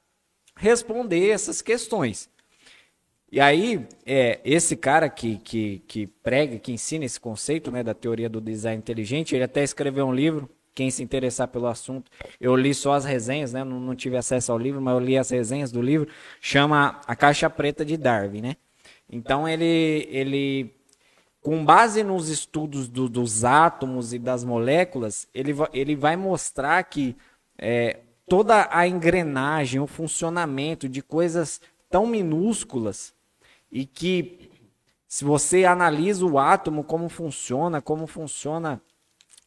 responder essas questões. E aí, é, esse cara que, que, que prega, que ensina esse conceito né, da teoria do design inteligente, ele até escreveu um livro, quem se interessar pelo assunto, eu li só as resenhas, né, não, não tive acesso ao livro, mas eu li as resenhas do livro, chama A Caixa Preta de Darwin, né? Então ele, ele com base nos estudos do, dos átomos e das moléculas, ele, ele vai mostrar que é, toda a engrenagem, o funcionamento de coisas tão minúsculas e que se você analisa o átomo, como funciona, como funciona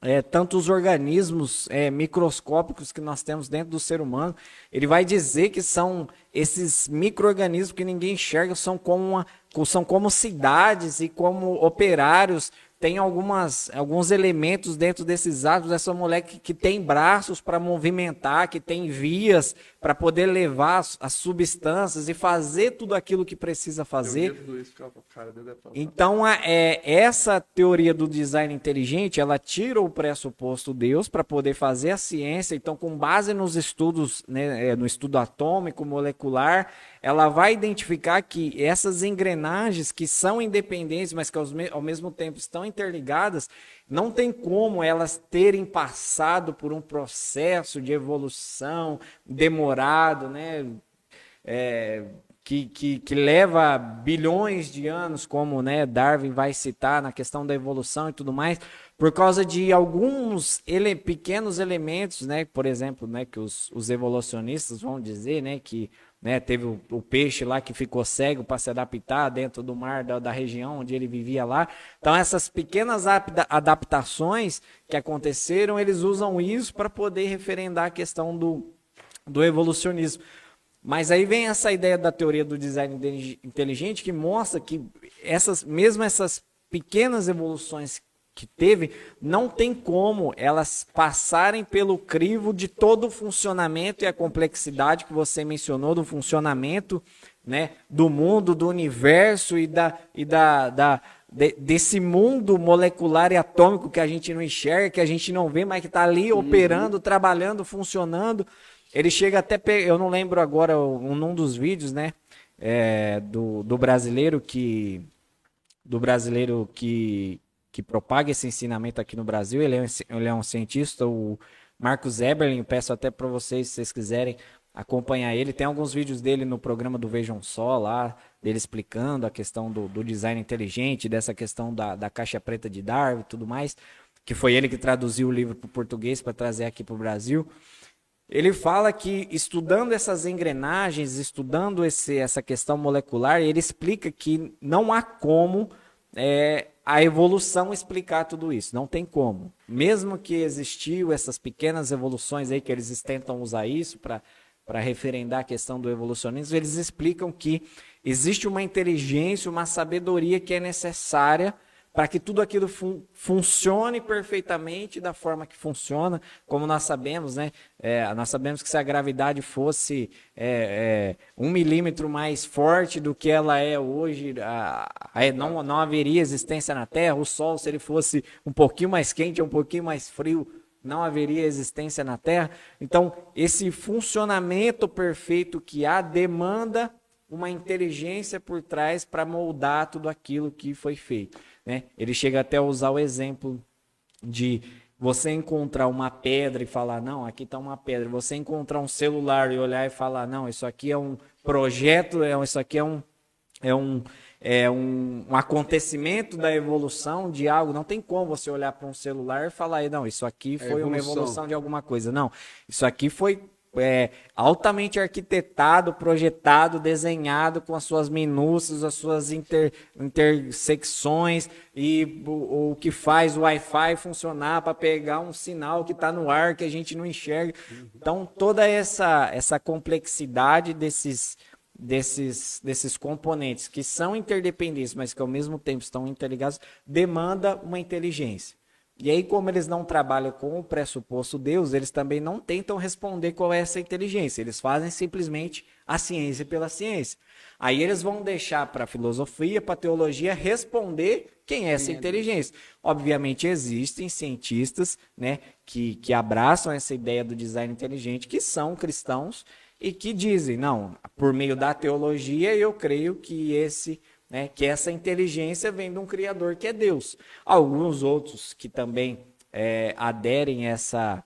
é, tantos organismos é, microscópicos que nós temos dentro do ser humano, ele vai dizer que são esses micro-organismos que ninguém enxerga, são como, uma, são como cidades e como operários tem algumas, alguns elementos dentro desses átomos dessa molécula que, que tem braços para movimentar, que tem vias para poder levar as, as, substâncias e fazer tudo aquilo que precisa fazer. Então, é, essa teoria do design inteligente, ela tira o pressuposto Deus para poder fazer a ciência. Então, com base nos estudos, né, é, no estudo atômico, molecular, ela vai identificar que essas engrenagens que são independentes, mas que ao mesmo tempo estão interligadas, não tem como elas terem passado por um processo de evolução demorado, né? É, que, que, que, leva bilhões de anos, como né, Darwin vai citar na questão da evolução e tudo mais, por causa de alguns ele, pequenos elementos, né, por exemplo, né, que os, os evolucionistas vão dizer né, que né? Teve o, o peixe lá que ficou cego para se adaptar dentro do mar da, da, região onde ele vivia lá. Então, essas pequenas adaptações que aconteceram, eles usam isso para poder referendar a questão do, do evolucionismo. Mas aí vem essa ideia da teoria do design inteligente que mostra que essas, mesmo essas pequenas evoluções que teve, não tem como elas passarem pelo crivo de todo o funcionamento e a complexidade que você mencionou do funcionamento né, do mundo, do universo e, da, e da, da de, desse mundo molecular e atômico que a gente não enxerga, que a gente não vê, mas que está ali uhum. operando, trabalhando, funcionando. Ele chega até, eu não lembro agora, um, um dos vídeos, né, é, do, do brasileiro que do brasileiro que, que propaga esse ensinamento aqui no Brasil. Ele é um, ele é um cientista, o Marcos Eberlin. Peço até para vocês, se vocês quiserem acompanhar ele. Tem alguns vídeos dele no programa do Vejam Só lá, dele explicando a questão do, do design inteligente, dessa questão da, da caixa preta de Darwin e tudo mais, que foi ele que traduziu o livro para o português para trazer aqui para o Brasil. Ele fala que estudando essas engrenagens, estudando esse, essa questão molecular, ele explica que não há como é, a evolução explicar tudo isso. Não tem como. Mesmo que existiu essas pequenas evoluções aí que eles tentam usar isso para para referendar a questão do evolucionismo, eles explicam que existe uma inteligência, uma sabedoria que é necessária para que tudo aquilo fun funcione perfeitamente da forma que funciona, como nós sabemos, né? É, nós sabemos que se a gravidade fosse é, é, um milímetro mais forte do que ela é hoje, a, a, não, não haveria existência na Terra. O Sol, se ele fosse um pouquinho mais quente, um pouquinho mais frio, não haveria existência na Terra. Então, esse funcionamento perfeito que há demanda uma inteligência por trás para moldar tudo aquilo que foi feito. Né? Ele chega até a usar o exemplo de você encontrar uma pedra e falar, não, aqui está uma pedra. Você encontrar um celular e olhar e falar, não, isso aqui é um projeto, é, isso aqui é um, é um, é um, um acontecimento da evolução de algo. Não tem como você olhar para um celular e falar, não, isso aqui é foi é uma evolução de alguma coisa. Não, isso aqui foi é, altamente arquitetado, projetado, desenhado com as suas minúcias, as suas inter, intersecções e o, o que faz o Wi-Fi funcionar para pegar um sinal que está no ar que a gente não enxerga. Então, toda essa, essa complexidade desses, desses, desses componentes que são interdependentes, mas que ao mesmo tempo estão interligados, demanda uma inteligência. E aí, como eles não trabalham com o pressuposto Deus, eles também não tentam responder qual é essa inteligência. Eles fazem simplesmente a ciência pela ciência. Aí eles vão deixar para a filosofia, para a teologia responder quem é essa é inteligência. Obviamente existem cientistas, né, que, que abraçam essa ideia do design inteligente, que são cristãos e que dizem, não, por meio da teologia eu creio que esse né? que essa inteligência vem de um Criador que é Deus. Alguns outros que também é, aderem a essa,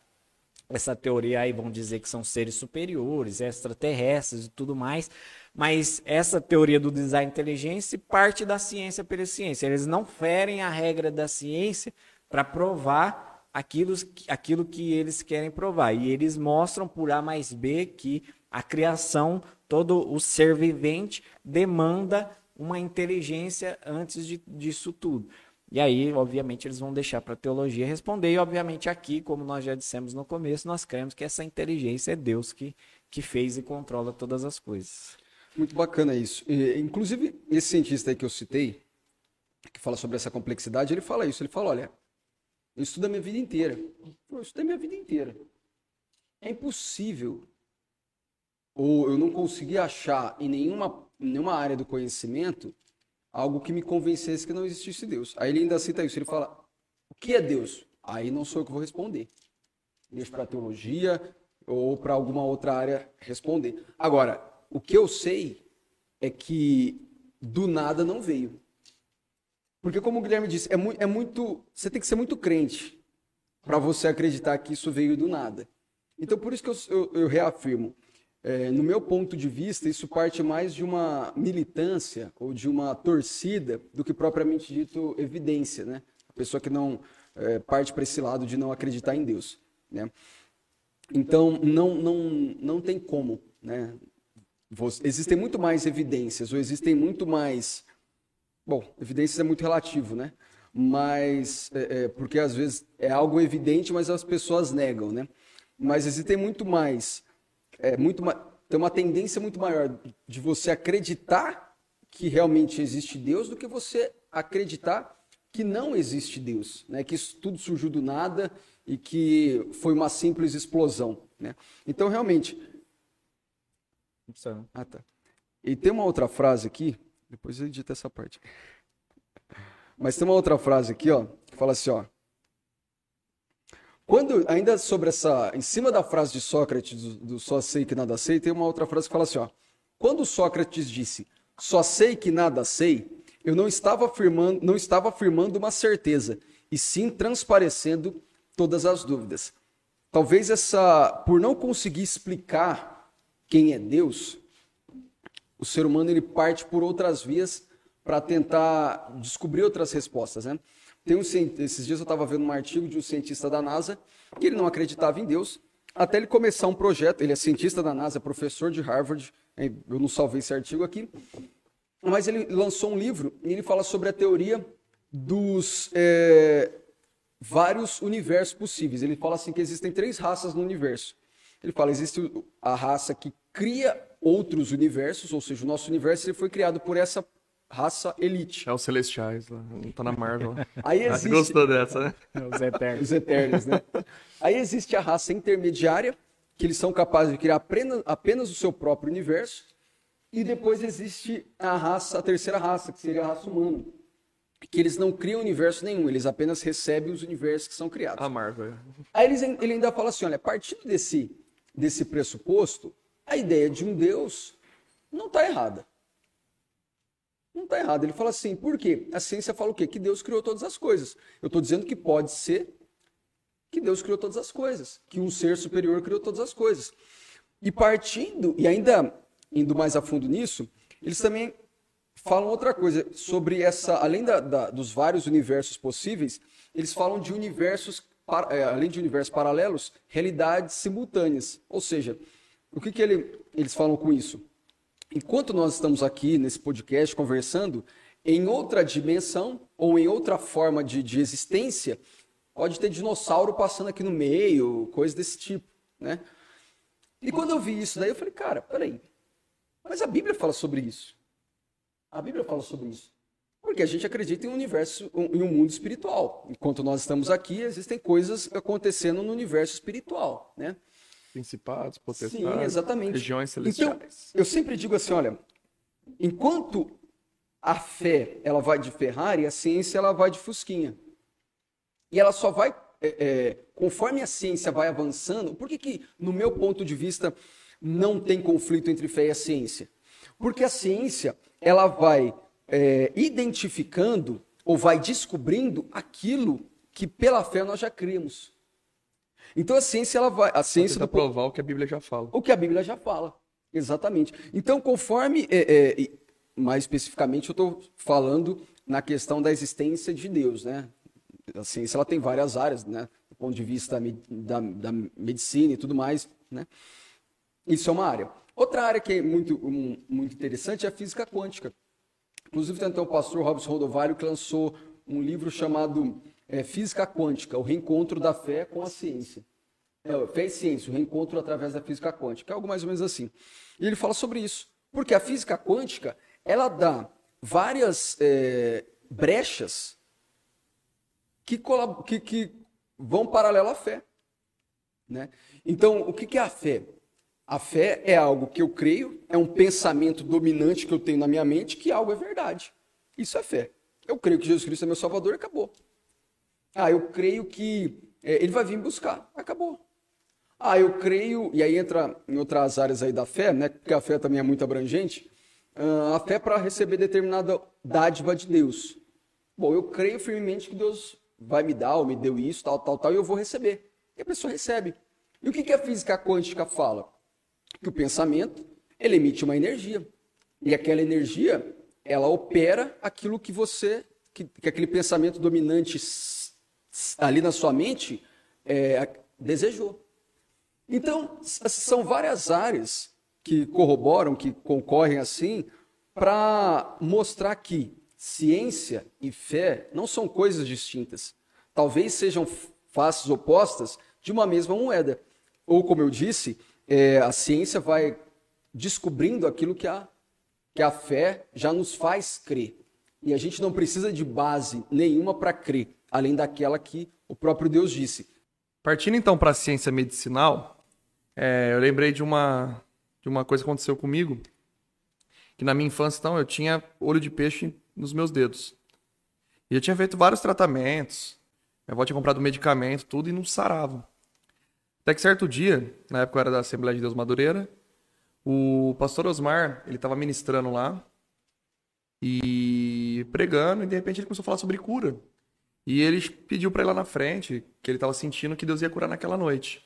essa teoria aí vão dizer que são seres superiores, extraterrestres e tudo mais, mas essa teoria do design inteligente parte da ciência pela ciência. Eles não ferem a regra da ciência para provar aquilo, aquilo que eles querem provar. E eles mostram por A mais B que a criação, todo o ser vivente demanda uma inteligência antes de, disso tudo. E aí, obviamente, eles vão deixar para a teologia responder. E, obviamente, aqui, como nós já dissemos no começo, nós cremos que essa inteligência é Deus que, que fez e controla todas as coisas. Muito bacana isso. E, inclusive, esse cientista aí que eu citei, que fala sobre essa complexidade, ele fala isso. Ele fala: olha, eu estudo a minha vida inteira. Eu estudei minha vida inteira. É impossível. Ou eu não consegui achar em nenhuma nenhuma área do conhecimento algo que me convencesse que não existisse Deus. Aí ele ainda cita isso, ele fala: "O que é Deus?" Aí não sou eu que vou responder. Deixa para teologia ou para alguma outra área responder. Agora, o que eu sei é que do nada não veio. Porque como o Guilherme disse, é, mu é muito, você tem que ser muito crente para você acreditar que isso veio do nada. Então por isso que eu, eu, eu reafirmo, é, no meu ponto de vista, isso parte mais de uma militância ou de uma torcida do que propriamente dito evidência, né? A pessoa que não é, parte para esse lado de não acreditar em Deus, né? Então, não, não, não tem como, né? existem muito mais evidências, ou existem muito mais. Bom, evidências é muito relativo, né? Mas. É, é, porque às vezes é algo evidente, mas as pessoas negam, né? Mas existem muito mais. É, muito tem uma tendência muito maior de você acreditar que realmente existe Deus do que você acreditar que não existe Deus, né? que isso tudo surgiu do nada e que foi uma simples explosão. Né? Então, realmente. Ah, tá. E tem uma outra frase aqui, depois eu edito essa parte. Mas tem uma outra frase aqui, ó, que fala assim, ó. Quando, ainda sobre essa, em cima da frase de Sócrates, do, do só sei que nada sei, tem uma outra frase que fala assim, ó. Quando Sócrates disse, só sei que nada sei, eu não estava afirmando, não estava afirmando uma certeza, e sim transparecendo todas as dúvidas. Talvez essa, por não conseguir explicar quem é Deus, o ser humano ele parte por outras vias para tentar descobrir outras respostas, né? Tem um, esses dias eu estava vendo um artigo de um cientista da NASA que ele não acreditava em Deus até ele começar um projeto. Ele é cientista da NASA, professor de Harvard. Eu não salvei esse artigo aqui, mas ele lançou um livro e ele fala sobre a teoria dos é, vários universos possíveis. Ele fala assim que existem três raças no universo. Ele fala existe a raça que cria outros universos, ou seja, o nosso universo ele foi criado por essa raça elite. É os celestiais, lá. não tá na Marvel. Aí existe... Ah, gostou dessa, né? É os eternos. Os eternos, né? Aí existe a raça intermediária, que eles são capazes de criar apenas, apenas o seu próprio universo. E depois existe a raça, a terceira raça, que seria a raça humana. Que eles não criam universo nenhum, eles apenas recebem os universos que são criados. A Marvel. Aí eles, ele ainda fala assim: olha, partindo desse, desse pressuposto, a ideia de um Deus não está errada. Não está errado. Ele fala assim, por quê? A ciência fala o quê? Que Deus criou todas as coisas. Eu estou dizendo que pode ser que Deus criou todas as coisas, que um ser superior criou todas as coisas. E partindo, e ainda indo mais a fundo nisso, eles também falam outra coisa sobre essa, além da, da, dos vários universos possíveis, eles falam de universos, é, além de universos paralelos, realidades simultâneas. Ou seja, o que, que ele, eles falam com isso? Enquanto nós estamos aqui nesse podcast conversando, em outra dimensão ou em outra forma de, de existência, pode ter dinossauro passando aqui no meio, coisa desse tipo, né? E quando eu vi isso daí, eu falei, cara, peraí, mas a Bíblia fala sobre isso. A Bíblia fala sobre isso. Porque a gente acredita em um universo, em um mundo espiritual. Enquanto nós estamos aqui, existem coisas acontecendo no universo espiritual, né? Principados, potestades, Sim, exatamente. regiões celestiais. Então, eu sempre digo assim, olha, enquanto a fé ela vai de Ferrari, a ciência ela vai de Fusquinha. E ela só vai, é, é, conforme a ciência vai avançando, por que, que, no meu ponto de vista, não tem conflito entre fé e a ciência? Porque a ciência ela vai é, identificando ou vai descobrindo aquilo que pela fé nós já criamos. Então a ciência ela vai, a ciência do provar o que a Bíblia já fala. O que a Bíblia já fala, exatamente. Então conforme é, é, mais especificamente eu estou falando na questão da existência de Deus, né? A ciência ela tem várias áreas, né? Do ponto de vista da, da medicina e tudo mais, né? Isso é uma área. Outra área que é muito, um, muito interessante é a física quântica. Inclusive, tem até o pastor Robson Rodovalho que lançou um livro chamado é, Física Quântica, o reencontro da fé com a ciência. É, fé e ciência, o reencontro através da física quântica, é algo mais ou menos assim. E ele fala sobre isso, porque a física quântica, ela dá várias é, brechas que, que, que, vão paralelo à fé. Né? Então, o que, que é a fé? A fé é algo que eu creio, é um pensamento dominante que eu tenho na minha mente que algo é verdade. Isso é fé. Eu creio que Jesus Cristo é meu Salvador, acabou. Ah, eu creio que é, ele vai vir buscar, acabou. Ah, eu creio, e aí entra em outras áreas aí da fé, né? Porque a fé também é muito abrangente. Uh, a fé para receber determinada dádiva de Deus. Bom, eu creio firmemente que Deus vai me dar, ou me deu isso, tal, tal, tal, e eu vou receber. E a pessoa recebe. E o que, que a física quântica fala? que o pensamento ele emite uma energia. E aquela energia, ela opera aquilo que você, que, que aquele pensamento dominante ali na sua mente é, desejou. Então, são várias áreas que corroboram, que concorrem assim, para mostrar que ciência e fé não são coisas distintas. Talvez sejam faces opostas de uma mesma moeda. Ou, como eu disse, é, a ciência vai descobrindo aquilo que a, que a fé já nos faz crer. E a gente não precisa de base nenhuma para crer, além daquela que o próprio Deus disse. Partindo então para a ciência medicinal, é, eu lembrei de uma, de uma coisa que aconteceu comigo, que na minha infância então, eu tinha olho de peixe nos meus dedos. E eu tinha feito vários tratamentos, minha avó tinha comprado medicamento, tudo, e não sarava. Até que certo dia, na época eu era da Assembleia de Deus Madureira, o pastor Osmar, ele estava ministrando lá, e pregando, e de repente ele começou a falar sobre cura. E ele pediu para ir lá na frente, que ele estava sentindo que Deus ia curar naquela noite.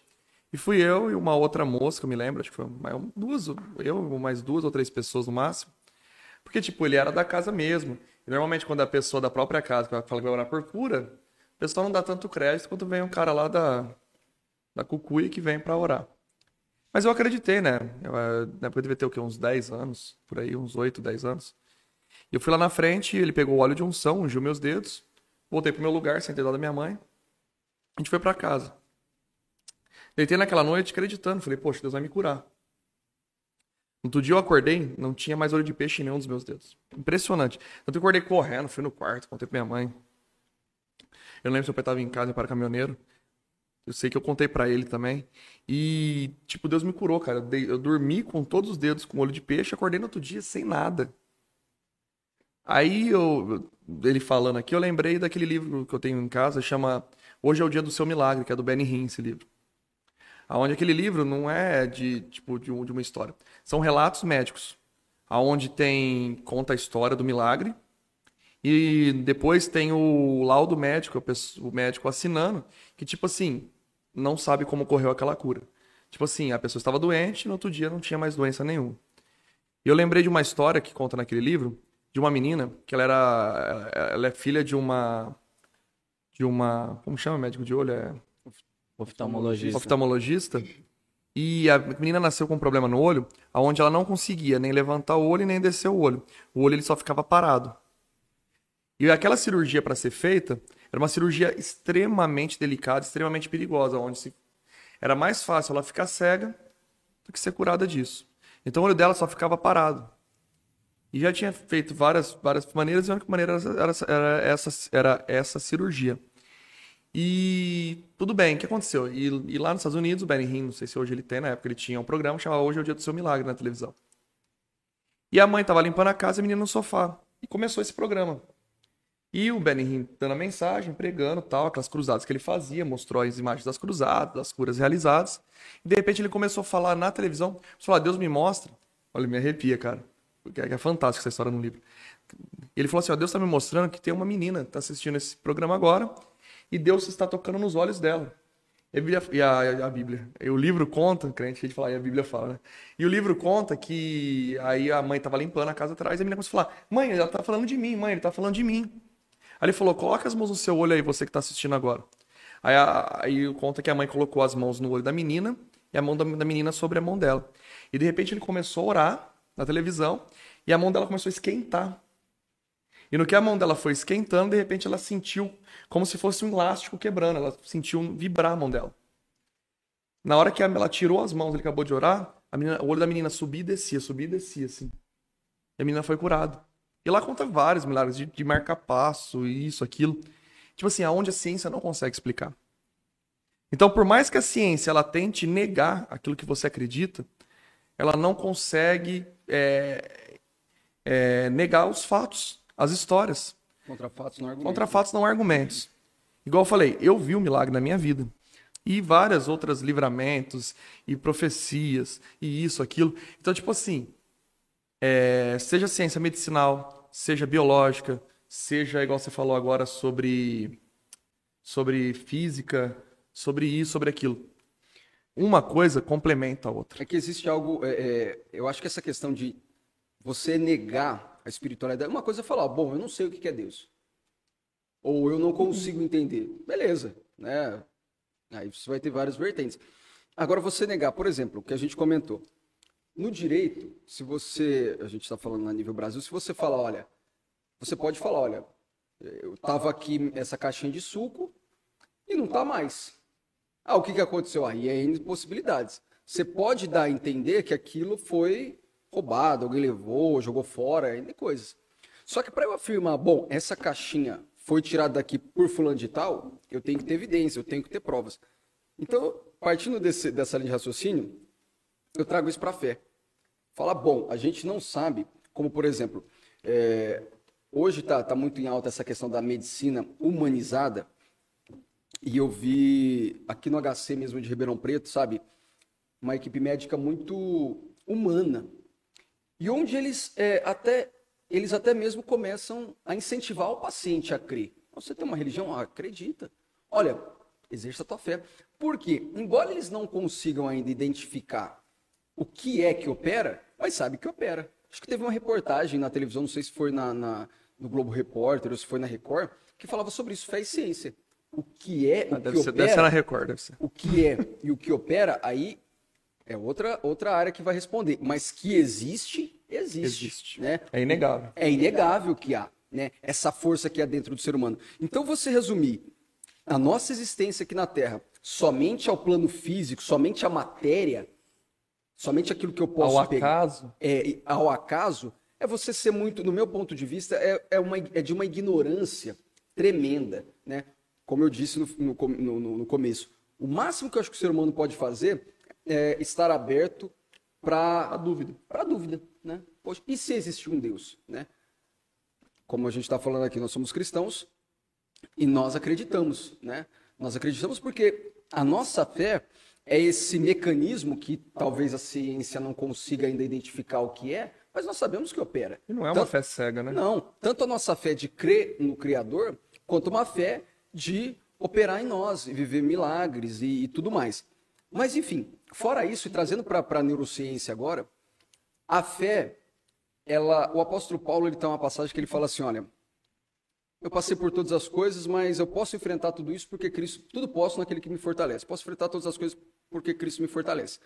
E fui eu e uma outra moça, que eu me lembro, acho que foi duas, eu mais duas ou três pessoas no máximo. Porque, tipo, ele era da casa mesmo. E normalmente, quando a pessoa da própria casa fala que vai orar por cura, o pessoal não dá tanto crédito quanto vem um cara lá da, da cucuia que vem para orar. Mas eu acreditei, né? Eu, eh, na época eu devia ter o quê? Uns 10 anos, por aí, uns 8, 10 anos. Eu fui lá na frente, ele pegou o óleo de unção, ungiu meus dedos, voltei pro meu lugar, sentei lá da minha mãe. A gente foi para casa. Deitei naquela noite acreditando, falei, poxa, Deus vai me curar. No outro dia eu acordei, não tinha mais olho de peixe em nenhum dos meus dedos. Impressionante. Então eu acordei correndo, fui no quarto, contei pra minha mãe. Eu não lembro se meu pai estava em casa para caminhoneiro. Eu sei que eu contei para ele também. E, tipo, Deus me curou, cara. Eu, dormi com todos os dedos com olho de peixe, acordei no outro dia sem nada. Aí eu, ele falando aqui, eu lembrei daquele livro que eu tenho em casa, chama Hoje é o Dia do Seu Milagre, que é do Benny Hinn, esse livro. Aonde aquele livro não é de tipo de, um, uma história, são relatos médicos, aonde tem conta a história do milagre e depois tem o laudo médico, o médico assinando que tipo assim não sabe como ocorreu aquela cura. Tipo assim, a pessoa estava doente e no outro dia não tinha mais doença nenhuma. E eu lembrei de uma história que conta naquele livro de uma menina que ela era ela é filha de uma de uma como chama médico de olho? É oftalmologista. oftalmologista. E a menina nasceu com um problema no olho aonde ela não conseguia nem levantar o olho nem descer o olho. O olho ele só ficava parado. E aquela cirurgia para ser feita era uma cirurgia extremamente delicada extremamente perigosa onde se era mais fácil ela ficar cega do que ser curada disso. Então o olho dela só ficava parado e já tinha feito várias, várias maneiras, e a única maneira era, era, essa, era essa cirurgia. E tudo bem, o que aconteceu? E, e lá nos Estados Unidos, o Benny Hinn, não sei se hoje ele tem, na época ele tinha um programa chamado Hoje é o Dia do Seu Milagre na televisão. E a mãe estava limpando a casa e a menina no sofá. E começou esse programa. E o Benny Hinn dando a mensagem, pregando tal, aquelas cruzadas que ele fazia, mostrou as imagens das cruzadas, das curas realizadas. E de repente ele começou a falar na televisão, falar, Deus me mostra. Olha, me arrepia, cara que é fantástica essa história no livro. Ele falou assim: ó, Deus está me mostrando que tem uma menina que está assistindo esse programa agora e Deus está tocando nos olhos dela. E a, e a, a Bíblia. E o livro conta, crente, a gente fala, e a Bíblia fala, né? E o livro conta que aí a mãe estava limpando a casa atrás e a menina começou a falar: Mãe, ela está falando de mim, mãe, ele está falando de mim. Aí ele falou: Coloca as mãos no seu olho aí, você que está assistindo agora. Aí, aí conta que a mãe colocou as mãos no olho da menina e a mão da, da menina sobre a mão dela. E de repente ele começou a orar na televisão e a mão dela começou a esquentar. E no que a mão dela foi esquentando, de repente ela sentiu como se fosse um elástico quebrando, ela sentiu vibrar a mão dela. Na hora que ela tirou as mãos, ele acabou de orar, menina, o olho da menina subia e descia, subia e descia, assim. E a menina foi curada. E lá conta vários milagres de, de marcar passo, isso, aquilo. Tipo assim, aonde a ciência não consegue explicar. Então, por mais que a ciência ela tente negar aquilo que você acredita, ela não consegue é, é, negar os fatos, as histórias. Contra fatos não argumentos. Contra fatos não argumentos. Igual eu falei, eu vi o um milagre na minha vida. E várias outras livramentos e profecias e isso, aquilo. Então, tipo assim, é, seja ciência medicinal, seja biológica, seja, igual você falou agora, sobre, sobre física, sobre isso, sobre aquilo uma coisa complementa a outra. É que existe algo. É, é, eu acho que essa questão de você negar a espiritualidade. Uma coisa é falar, bom, eu não sei o que é Deus. Ou eu não consigo entender. Beleza, né? Aí você vai ter várias vertentes. Agora, você negar, por exemplo, o que a gente comentou. no direito, se você, a gente está falando a nível Brasil, se você falar, olha, você pode falar, olha, eu estava aqui essa caixinha de suco e não está mais. Ah, o que, que aconteceu? Aí é impossibilidades. Você pode dar a entender que aquilo foi roubado, alguém levou, jogou fora, ainda coisas. Só que para eu afirmar, bom, essa caixinha foi tirada daqui por fulano de tal, eu tenho que ter evidência, eu tenho que ter provas. Então, partindo desse, dessa linha de raciocínio, eu trago isso para a fé. Fala, bom, a gente não sabe, como por exemplo, é, hoje está tá muito em alta essa questão da medicina humanizada, e eu vi aqui no HC mesmo de Ribeirão Preto, sabe, uma equipe médica muito humana, e onde eles é, até eles até mesmo começam a incentivar o paciente a crer. Você tem uma religião? Ah, acredita. Olha, exerça a tua fé. Por quê? Embora eles não consigam ainda identificar o que é que opera, mas sabe que opera. Acho que teve uma reportagem na televisão, não sei se foi na, na no Globo Repórter ou se foi na Record, que falava sobre isso, fé e ciência. O que é, o ah, deve que ser, opera... Record. O que é e o que opera, aí é outra, outra área que vai responder. Mas que existe, existe. Existe. Né? É inegável. É inegável que há né? essa força que há dentro do ser humano. Então, você resumir a nossa existência aqui na Terra somente ao plano físico, somente à matéria, somente aquilo que eu posso ao pegar, acaso. É, ao acaso, é você ser muito, no meu ponto de vista, é, é, uma, é de uma ignorância tremenda. Né? Como eu disse no, no, no, no começo. O máximo que eu acho que o ser humano pode fazer é, estar aberto para a dúvida. Para a dúvida, né? Poxa, e se existe um Deus, né? Como a gente está falando aqui, nós somos cristãos e nós acreditamos, né? Nós acreditamos porque a nossa fé é esse mecanismo que talvez a ciência não consiga ainda identificar o que é, mas nós sabemos que opera. E não é uma tanto, fé cega, né? Não, tanto a nossa fé de crer no Criador, quanto uma fé de operar em nós e viver milagres e, e tudo mais. Mas, enfim, fora isso, e trazendo para a neurociência agora, a fé, ela, o apóstolo Paulo ele tem uma passagem que ele fala assim: olha, eu passei por todas as coisas, mas eu posso enfrentar tudo isso porque Cristo, tudo posso naquele que me fortalece. Posso enfrentar todas as coisas porque Cristo me fortalece.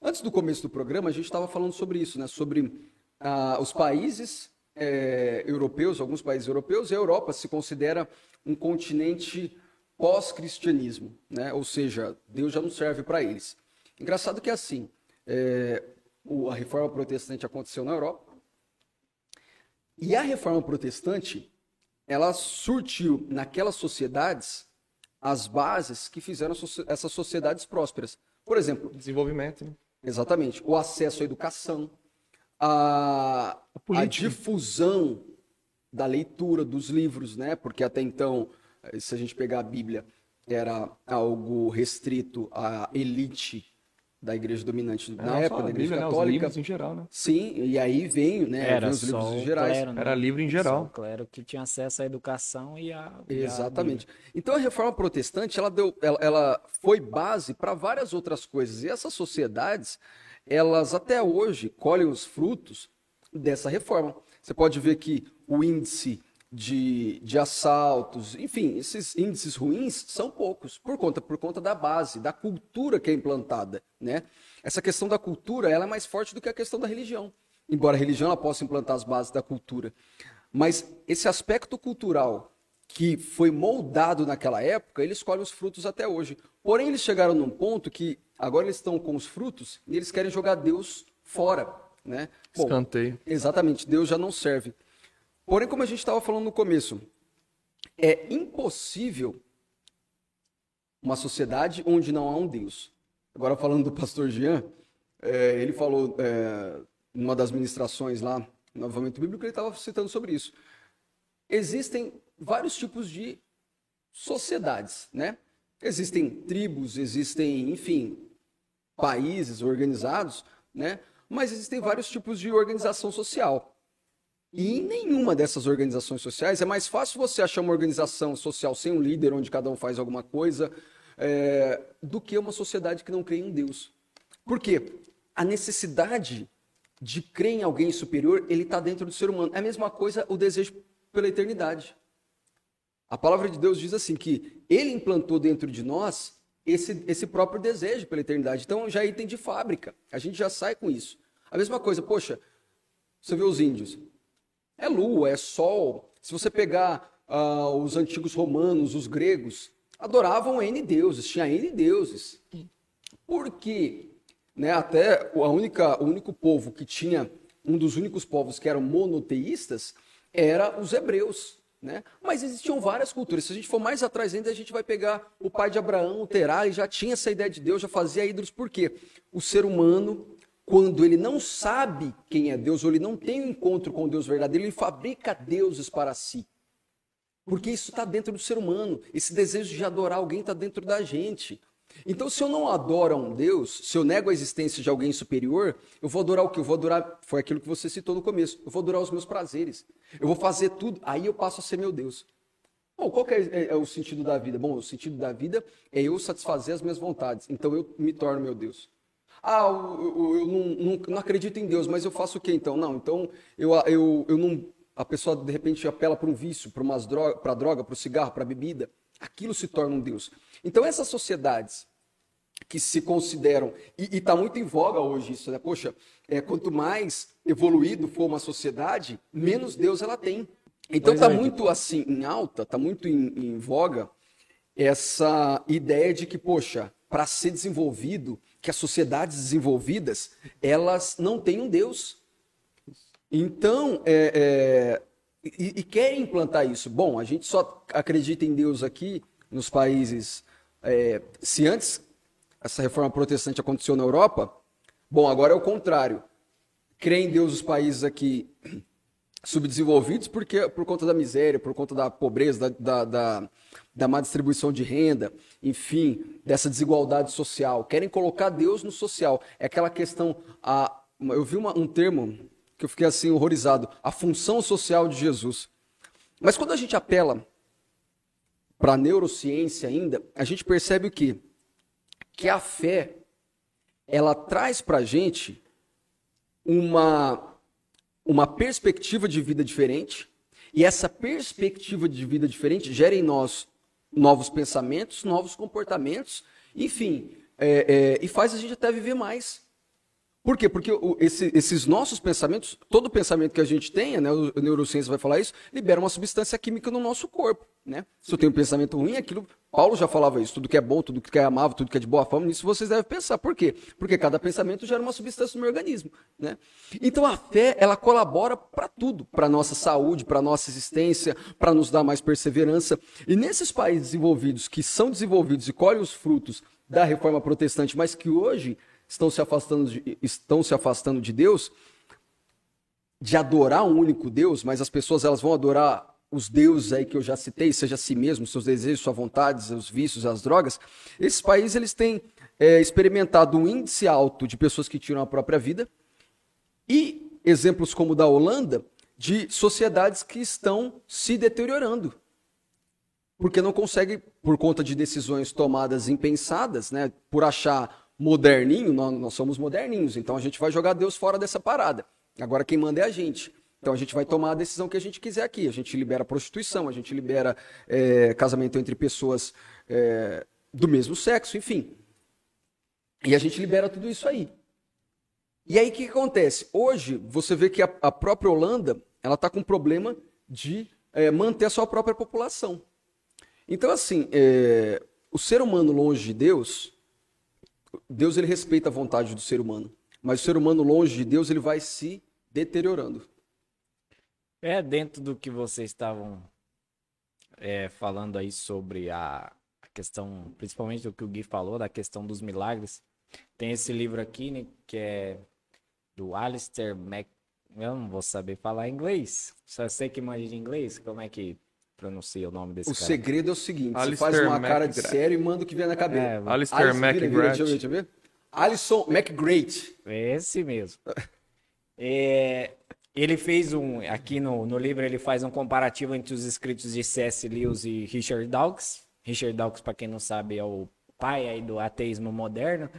Antes do começo do programa, a gente estava falando sobre isso, né? Sobre ah, os países é, europeus, alguns países europeus, e a Europa se considera um continente pós-cristianismo, né? ou seja, Deus já não serve para eles. Engraçado que é assim, é, a reforma protestante aconteceu na Europa, e a reforma protestante, ela surtiu naquelas sociedades as bases que fizeram essas sociedades prósperas. Por exemplo... Desenvolvimento. Né? Exatamente. O acesso à educação, a, a, a difusão da leitura dos livros, né? Porque até então se a gente pegar a Bíblia, era algo restrito à elite da igreja dominante na época, da igreja Bíblia, católica. Né? Os livros em geral, né? Sim, e aí vem, né, era os livros gerais. Clero, né? Era livro em geral. Só o clero que tinha acesso à educação e a Exatamente. A então a reforma protestante, ela deu ela, ela foi base para várias outras coisas. E essas sociedades, elas até hoje colhem os frutos dessa reforma. Você pode ver que o índice de, de assaltos, enfim, esses índices ruins são poucos, por conta, por conta da base, da cultura que é implantada. Né? Essa questão da cultura ela é mais forte do que a questão da religião, embora a religião ela possa implantar as bases da cultura. Mas esse aspecto cultural que foi moldado naquela época, eles colhem os frutos até hoje. Porém, eles chegaram num ponto que agora eles estão com os frutos e eles querem jogar Deus fora. Né? Bom, Escanteio. Exatamente, Deus já não serve. Porém, como a gente estava falando no começo, é impossível uma sociedade onde não há um Deus. Agora, falando do pastor Jean, é, ele falou é, numa das ministrações lá, no Avamento Bíblico, ele estava citando sobre isso. Existem vários tipos de sociedades, né? Existem tribos, existem, enfim, países organizados, né? Mas existem vários tipos de organização social. E em nenhuma dessas organizações sociais é mais fácil você achar uma organização social sem um líder, onde cada um faz alguma coisa, é, do que uma sociedade que não crê em Deus. Por quê? A necessidade de crer em alguém superior, ele está dentro do ser humano. É a mesma coisa o desejo pela eternidade. A palavra de Deus diz assim que ele implantou dentro de nós esse, esse próprio desejo pela eternidade. Então já é item de fábrica. A gente já sai com isso. A mesma coisa, poxa, você vê os índios. É lua, é sol. Se você pegar uh, os antigos romanos, os gregos, adoravam N deuses, tinha N deuses. Por quê? Né, até a única, o único povo que tinha, um dos únicos povos que eram monoteístas, era os hebreus. Né? Mas existiam várias culturas. Se a gente for mais atrás ainda, a gente vai pegar o pai de Abraão, o Terá, e já tinha essa ideia de Deus, já fazia ídolos. Por quê? O ser humano, quando ele não sabe quem é Deus, ou ele não tem um encontro com Deus verdadeiro, ele fabrica deuses para si. Porque isso está dentro do ser humano. Esse desejo de adorar alguém está dentro da gente. Então, se eu não adoro a um Deus, se eu nego a existência de alguém superior, eu vou adorar o que? Eu vou adorar, foi aquilo que você citou no começo, eu vou adorar os meus prazeres. Eu vou fazer tudo, aí eu passo a ser meu Deus. Bom, qual é, é, é, o sentido da vida? Bom, o sentido da vida é eu satisfazer as minhas vontades. Então eu me torno meu Deus. Ah, eu, eu, eu não, não, não, acredito em Deus, mas eu faço o quê então? Não, então eu, eu, eu não. A pessoa de repente apela para um vício, para droga, para droga, para o cigarro, para a bebida. Aquilo se torna um Deus. Então essas sociedades que se consideram, e está muito em voga hoje isso, né? Poxa, é, quanto mais evoluído for uma sociedade, menos Deus ela tem. Então está é. muito assim em alta, está muito em, em voga essa ideia de que, poxa, para ser desenvolvido, que as sociedades desenvolvidas, elas não têm um Deus. Então, é, é, e, e, querem implantar isso. Bom, a gente só acredita em Deus aqui nos países. É, se antes essa reforma protestante aconteceu na Europa, bom, agora é o contrário. Crê em Deus os países aqui subdesenvolvidos porque por conta da miséria, por conta da pobreza, da, da, da, da má distribuição de renda, enfim, dessa desigualdade social. Querem colocar Deus no social. É aquela questão. A, eu vi uma, um termo que eu fiquei assim horrorizado: a função social de Jesus. Mas quando a gente apela para a neurociência ainda, a gente percebe o que? Que a fé ela traz para a gente uma uma perspectiva de vida diferente, e essa perspectiva de vida diferente gera em nós novos pensamentos, novos comportamentos, enfim, é, é, e faz a gente até viver mais. Por quê? Porque esse, esses nossos pensamentos, todo pensamento que a gente tenha, né, o, neurociência vai falar isso, libera uma substância química no nosso corpo. Né? Se eu tenho um pensamento ruim, aquilo. Paulo já falava isso, tudo que é bom, tudo que é amável, tudo que é de boa fama, nisso vocês devem pensar. Por quê? Porque cada pensamento gera uma substância no meu organismo. Né? Então a fé, ela colabora para tudo, para nossa saúde, para nossa existência, para nos dar mais perseverança. E nesses países desenvolvidos, que são desenvolvidos e colhem os frutos da reforma protestante, mas que hoje estão se afastando de, estão se afastando de Deus, de adorar um único Deus, mas as pessoas elas vão adorar os deuses aí que eu já citei, seja si mesmo, seus desejos, suas vontades, os vícios, as drogas, esses países eles têm é, experimentado um índice alto de pessoas que tiram a própria vida e exemplos como o da Holanda de sociedades que estão se deteriorando porque não consegue por conta de decisões tomadas impensadas, né, por achar moderninho, nós, nós somos moderninhos, então a gente vai jogar Deus fora dessa parada. Agora quem manda é a gente. Então a gente vai tomar a decisão que a gente quiser aqui. A gente libera prostituição, a gente libera é, casamento entre pessoas é, do mesmo sexo, enfim. E a gente libera tudo isso aí. E aí o que, acontece? Hoje você vê que a, a própria Holanda ela está com problema de é, manter a sua própria população. Então assim, é, o ser humano longe de Deus, Deus ele respeita a vontade do ser humano, mas o ser humano longe de Deus ele vai se deteriorando. É dentro do que vocês estavam é, falando aí sobre a, questão, principalmente do que o Gui falou, da questão dos milagres. Tem esse livro aqui, né, que é do Alistair Mac. Eu não vou saber falar inglês. Só sei que imagina inglês. Como é que pronuncia o nome desse o cara. O segredo é o seguinte: Alistair você faz uma McGrath. cara de sério e manda o que vier na cabeça. É, Alistair McGrath. Deixa eu ver, deixa eu ver. Alison McGrath. Esse mesmo. é, ele fez um. Aqui no, no livro, ele faz um comparativo entre os escritos de C.S. Lewis e Richard Dawkins. Richard Dawkins, para quem não sabe, é o pai aí do ateísmo moderno.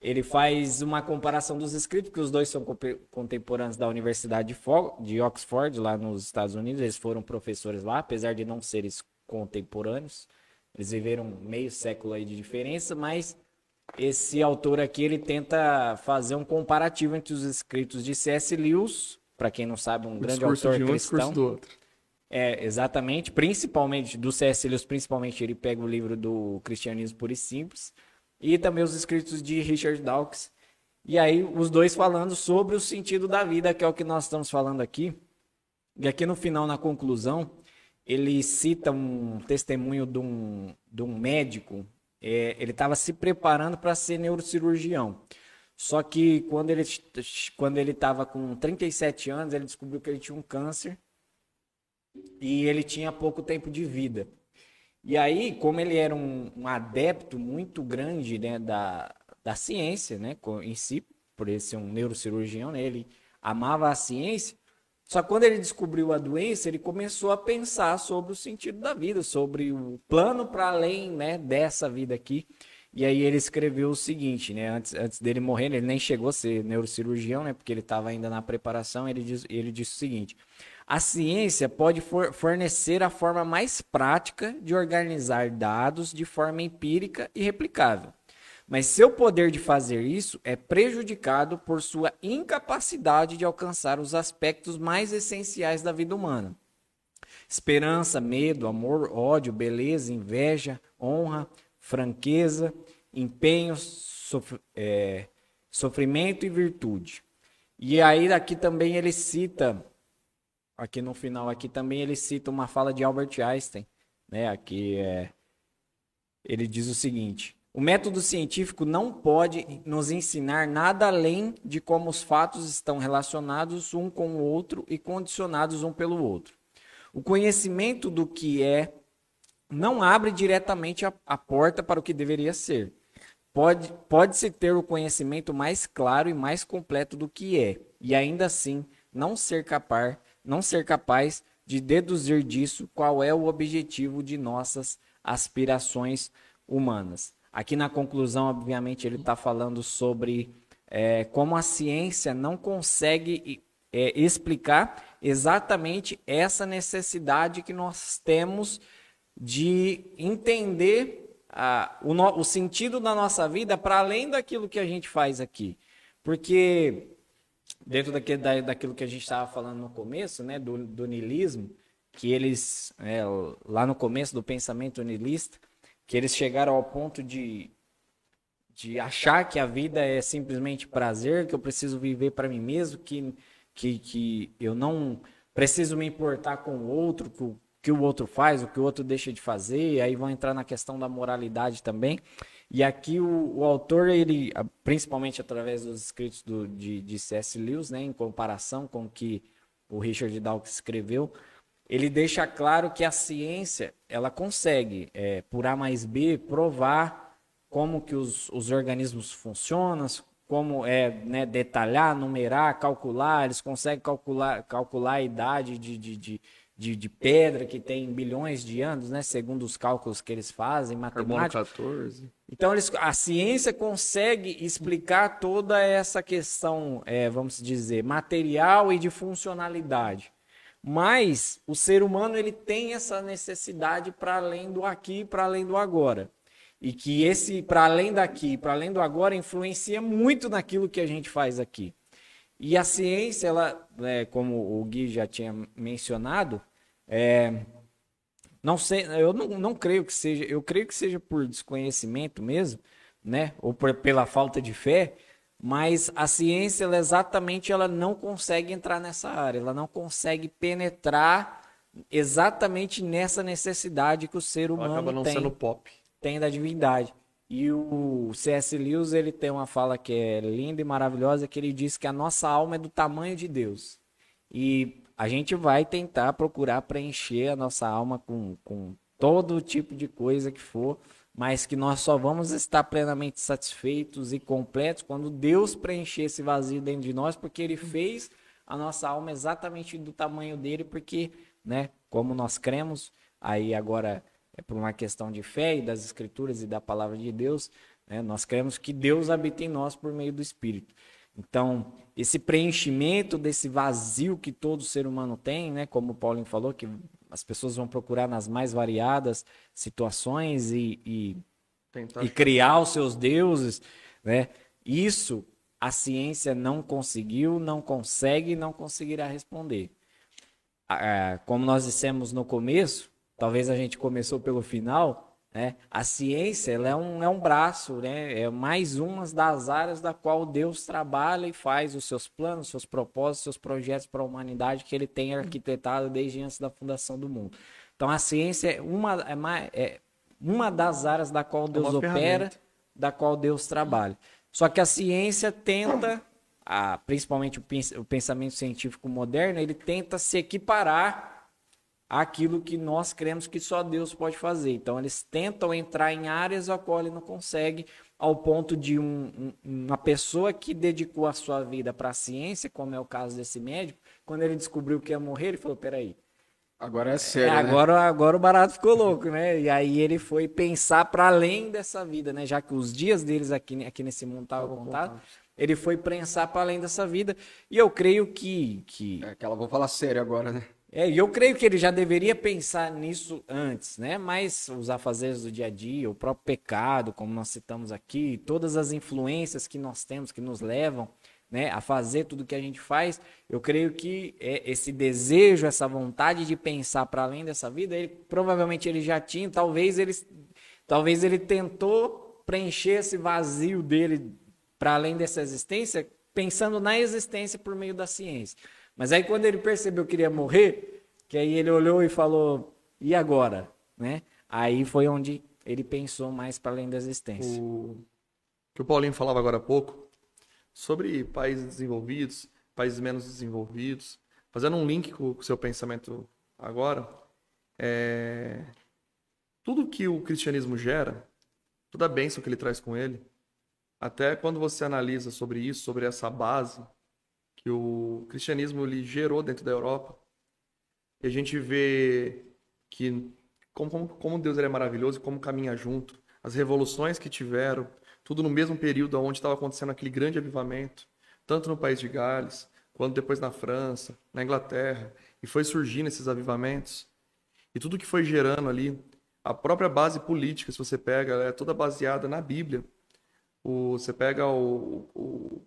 Ele faz uma comparação dos escritos, que os dois são contemporâneos da Universidade de Oxford, lá nos Estados Unidos. Eles foram professores lá, apesar de não serem contemporâneos. Eles viveram meio século aí de diferença, mas esse autor aqui ele tenta fazer um comparativo entre os escritos de C.S. Lewis, para quem não sabe, um o grande autor de um, cristão. do outro. É, exatamente, principalmente do C.S. Lewis, principalmente ele pega o livro do Cristianismo Puro e Simples, e também os escritos de Richard Dawkins. E aí os dois falando sobre o sentido da vida, que é o que nós estamos falando aqui. E aqui no final, na conclusão, ele cita um testemunho de um, de um médico é, ele estava se preparando para ser neurocirurgião. Só que quando ele quando ele estava com 37 anos, ele descobriu que ele tinha um câncer e ele tinha pouco tempo de vida. E aí, como ele era um, um adepto muito grande né, da, da ciência, né, em si, por ele ser um neurocirurgião, né, ele amava a ciência, só que quando ele descobriu a doença, ele começou a pensar sobre o sentido da vida, sobre o plano para além né, dessa vida aqui. E aí ele escreveu o seguinte, né? Antes, antes dele morrer, ele nem chegou a ser neurocirurgião, né? Porque ele estava ainda na preparação. Ele, diz, ele disse o seguinte: a ciência pode for, fornecer a forma mais prática de organizar dados de forma empírica e replicável. Mas seu poder de fazer isso é prejudicado por sua incapacidade de alcançar os aspectos mais essenciais da vida humana. Esperança, medo, amor, ódio, beleza, inveja, honra, franqueza, empenho, sof é, sofrimento e virtude. E aí aqui também ele cita, aqui no final aqui também ele cita uma fala de Albert Einstein, né? Aqui é, ele diz o seguinte: o método científico não pode nos ensinar nada além de como os fatos estão relacionados um com o outro e condicionados um pelo outro. O conhecimento do que é não abre diretamente a, a porta para o que deveria ser. Pode, pode-se ter o conhecimento mais claro e mais completo do que é, e ainda assim não ser capaz, não ser capaz de deduzir disso qual é o objetivo de nossas aspirações humanas. Aqui na conclusão, obviamente, ele está falando sobre é, como a ciência não consegue é, explicar exatamente essa necessidade que nós temos de entender a, o, no, o sentido da nossa vida para além daquilo que a gente faz aqui. Porque, dentro daquele, da, daquilo que a gente estava falando no começo, né, do, do niilismo, que eles, é, lá no começo do pensamento niilista, que eles chegaram ao ponto de, de achar que a vida é simplesmente prazer, que eu preciso viver para mim mesmo, que, que, que eu não preciso me importar com o outro, que o que o outro faz, o que o outro deixa de fazer, aí vão entrar na questão da moralidade também. E aqui o, o autor, ele, principalmente através dos escritos do, de, de C.S. Lewis, né, em comparação com o que o Richard Dawkins escreveu, ele deixa claro que a ciência ela consegue, é, por A mais B, provar como que os, os organismos funcionam, como é né, detalhar, numerar, calcular, eles conseguem calcular, calcular a idade de, de, de, de, de pedra que tem bilhões de anos, né, segundo os cálculos que eles fazem, matemática. 14. Então eles, a ciência consegue explicar toda essa questão, é, vamos dizer, material e de funcionalidade. Mas o ser humano ele tem essa necessidade para além do aqui, para além do agora. E que esse para além daqui, para além do agora influencia muito naquilo que a gente faz aqui. E a ciência, ela, é, como o Gui já tinha mencionado, é, não sei, eu não, não creio que seja, eu creio que seja por desconhecimento mesmo, né, ou por, pela falta de fé, mas a ciência ela exatamente ela não consegue entrar nessa área, ela não consegue penetrar exatamente nessa necessidade que o ser humano acaba não tem, sendo pop. tem da divindade. E o C.S. Lewis ele tem uma fala que é linda e maravilhosa que ele diz que a nossa alma é do tamanho de Deus. E a gente vai tentar procurar preencher a nossa alma com, com todo tipo de coisa que for, mas que nós só vamos estar plenamente satisfeitos e completos quando Deus preencher esse vazio dentro de nós, porque Ele fez a nossa alma exatamente do tamanho dele, porque, né, como nós cremos, aí agora é por uma questão de fé e das Escrituras e da palavra de Deus, né, nós cremos que Deus habita em nós por meio do Espírito. Então, esse preenchimento desse vazio que todo ser humano tem, né, como o Paulinho falou, que as pessoas vão procurar nas mais variadas situações e, e e criar os seus deuses, né? Isso a ciência não conseguiu, não consegue e não conseguirá responder. Como nós dissemos no começo, talvez a gente começou pelo final, né? A ciência ela é, um, é um braço, né? é mais uma das áreas da qual Deus trabalha e faz os seus planos, seus propósitos, seus projetos para a humanidade que ele tem arquitetado desde antes da fundação do mundo. Então a ciência é uma, é, é uma das áreas da qual é Deus é opera, da qual Deus trabalha. Só que a ciência tenta, a, principalmente o, pensamento científico moderno, ele tenta se equiparar àquilo que nós cremos que só Deus pode fazer. Então eles tentam entrar em áreas a qual ele não consegue, ao ponto de um, um, uma pessoa que dedicou a sua vida para a ciência, como é o caso desse médico, quando ele descobriu que ia morrer, ele falou: peraí, Agora é sério. É, agora, né? agora o barato ficou louco, né? E aí ele foi pensar para além dessa vida, né? Já que os dias deles aqui, aqui nesse mundo estavam contados, ele foi pensar para além dessa vida. E eu creio que. que... É que ela vou falar sério agora, né? É, e eu creio que ele já deveria pensar nisso antes, né? Mas os afazeres do dia a dia, o próprio pecado, como nós citamos aqui, todas as influências que nós temos que nos levam né, a fazer tudo que a gente faz, eu creio que é esse desejo, essa vontade de pensar para além dessa vida, ele provavelmente ele já tinha, talvez ele, talvez ele tentou preencher esse vazio dele para além dessa existência, pensando na existência por meio da ciência. Mas aí quando ele percebeu que iria morrer, que aí ele olhou e falou: "E agora?", né? Aí foi onde ele pensou mais para além da existência. O que o Paulinho falava agora há pouco, sobre países desenvolvidos, países menos desenvolvidos, fazendo um link com o seu pensamento agora, é... tudo que o cristianismo gera, toda a bênção que ele traz com ele, até quando você analisa sobre isso, sobre essa base que o cristianismo lhe gerou dentro da Europa, e a gente vê que como, como, como Deus é maravilhoso e como caminha junto, as revoluções que tiveram, tudo no mesmo período onde estava acontecendo aquele grande avivamento, tanto no país de Gales, quanto depois na França, na Inglaterra, e foi surgindo esses avivamentos. E tudo que foi gerando ali, a própria base política, se você pega, é toda baseada na Bíblia. O, você pega o, o,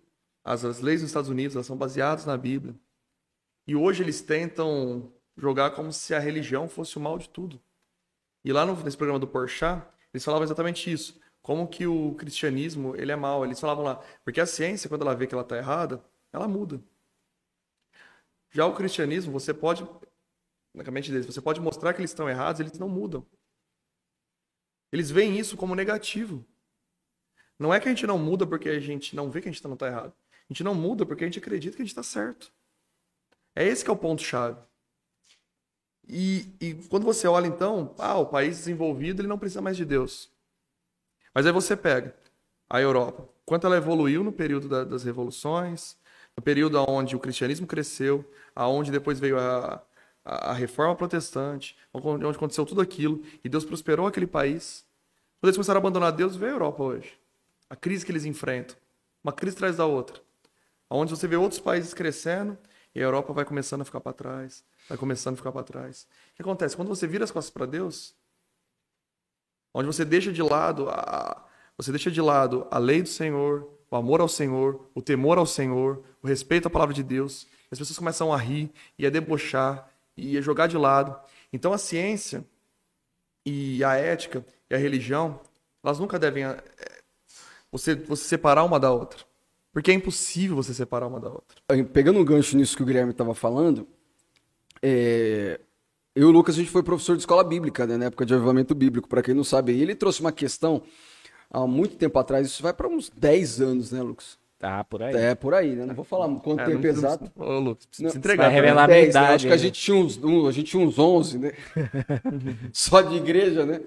as, as leis dos Estados Unidos, elas são baseadas na Bíblia. E hoje eles tentam jogar como se a religião fosse o mal de tudo. E lá no, nesse programa do Porchat, eles falavam exatamente isso como que o cristianismo ele é mal. Eles falavam lá, porque a ciência, quando ela vê que ela está errada, ela muda. Já o cristianismo, você pode, na mente deles, você pode mostrar que eles estão errados, eles não mudam. Eles veem isso como negativo. Não é que a gente não muda porque a gente não vê que a gente não está errado. A gente não muda porque a gente acredita que a gente está certo. É esse que é o ponto-chave. E, e, quando você olha, então, ah, o país desenvolvido ele não precisa mais de Deus. Mas aí você pega a Europa, quanto ela evoluiu no período da, das revoluções, no período onde o cristianismo cresceu, aonde depois veio a, a, a, reforma protestante, onde aconteceu tudo aquilo, e Deus prosperou aquele país. Quando eles começaram a abandonar Deus, veio a Europa hoje. A crise que eles enfrentam, uma crise atrás da outra. Onde você vê outros países crescendo e a Europa vai começando a ficar para trás, vai começando a ficar para trás. O que acontece? Quando você vira as costas para Deus, onde você deixa de lado a, você deixa de lado a lei do Senhor, o amor ao Senhor, o temor ao Senhor, o respeito à palavra de Deus. As pessoas começam a rir e a debochar e a jogar de lado. Então a ciência e a ética e a religião, elas nunca devem é, você, você separar uma da outra. Porque é impossível você separar uma da outra. Pegando um gancho nisso que o Guilherme estava falando, é, eu e o Lucas, a gente foi professor de escola bíblica, né, na época de avivamento bíblico, para quem não sabe. E ele trouxe uma questão há muito tempo atrás, isso vai para uns 10 anos, né, Lucas? Tá, por aí. É, por aí, né? Não vou falar quanto é, tempo não, exato. Ô, Lucas, precisa se entregar. Vai revelar 10, a idade, né? Acho que a gente, tinha uns, um, a gente tinha uns 11, né? Só de igreja, né?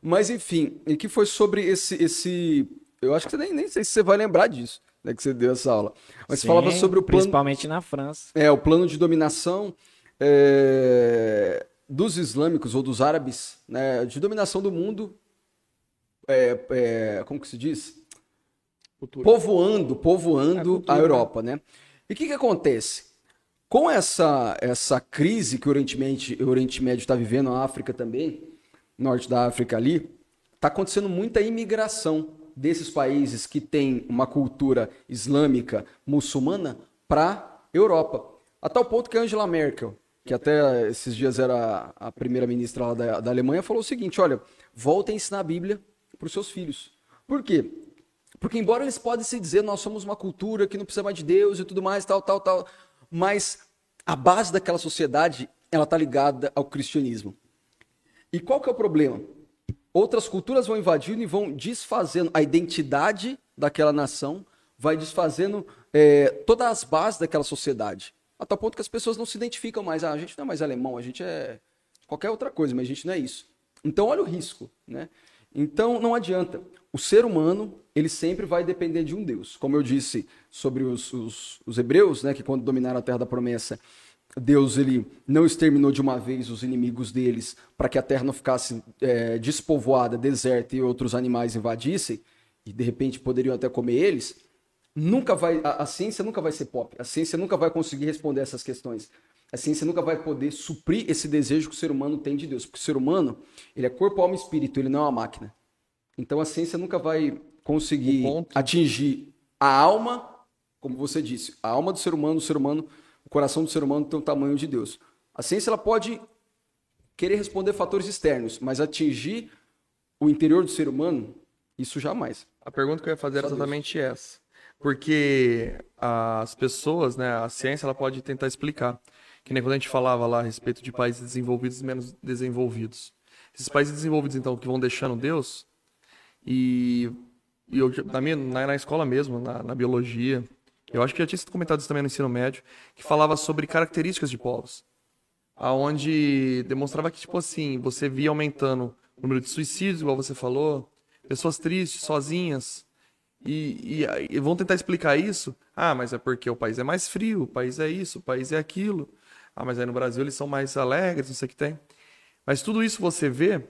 Mas, enfim, e que foi sobre esse... esse eu acho que você nem, nem sei se você vai lembrar disso, né, que você deu essa aula. Mas Sim, falava sobre o plano... Principalmente na França. É, o plano de dominação é, dos islâmicos ou dos árabes, né, de dominação do mundo, é, é, como que se diz? Cultura. Povoando, povoando a, a, Europa, né? E o que, que acontece? Com essa, essa crise que o Oriente Médio está vivendo, a África também, norte da África ali, está acontecendo muita imigração desses países que têm uma cultura islâmica muçulmana para Europa. A tal ponto que Angela Merkel, que até esses dias era a primeira-ministra da, da Alemanha, falou o seguinte: olha, voltem a ensinar a Bíblia para os seus filhos. Por quê? Porque embora eles podem se dizer, nós somos uma cultura que não precisa mais de Deus e tudo mais, tal, tal, tal, mas a base daquela sociedade, ela está ligada ao cristianismo. E qual que é o problema? Outras culturas vão invadindo e vão desfazendo a identidade daquela nação, vai desfazendo é, todas as bases daquela sociedade. A tal ponto que as pessoas não se identificam mais. Ah, a gente não é mais alemão, a gente é qualquer outra coisa, mas a gente não é isso. Então, olha o risco. Né? Então, não adianta. O ser humano, ele sempre vai depender de um Deus. Como eu disse sobre os, os, os hebreus, né, que quando dominaram a terra da promessa, Deus ele não exterminou de uma vez os inimigos deles para que a terra não ficasse é, despovoada, deserta e outros animais invadissem e de repente poderiam até comer eles. Nunca vai a, a ciência nunca vai ser pop. A ciência nunca vai conseguir responder essas questões. A ciência nunca vai poder suprir esse desejo que o ser humano tem de Deus, porque o ser humano ele é corpo, alma e espírito, ele não é uma máquina. Então a ciência nunca vai conseguir atingir a alma, como você disse, a alma do ser humano, o ser humano o coração do ser humano tem o tamanho de Deus. A ciência ela pode querer responder fatores externos, mas atingir o interior do ser humano, isso jamais. A pergunta que eu ia fazer era exatamente Deus. essa. Porque as pessoas, né, a ciência ela pode tentar explicar. Que nem quando a gente falava lá a respeito de países desenvolvidos e menos desenvolvidos. Esses países desenvolvidos, então, que vão deixando Deus, e, e eu, na, minha, na, na escola mesmo, na, na biologia, eu acho que já tinha sido comentado isso também no ensino médio, que falava sobre características de povos. Aonde demonstrava que, tipo assim, você via aumentando o número de suicídios, igual você falou, pessoas tristes, sozinhas. E, e, e, vão tentar explicar isso. Ah, mas é porque o país é mais frio, o país é isso, o país é aquilo. Ah, mas aí no Brasil eles são mais alegres, não sei o que tem. Mas tudo isso você vê,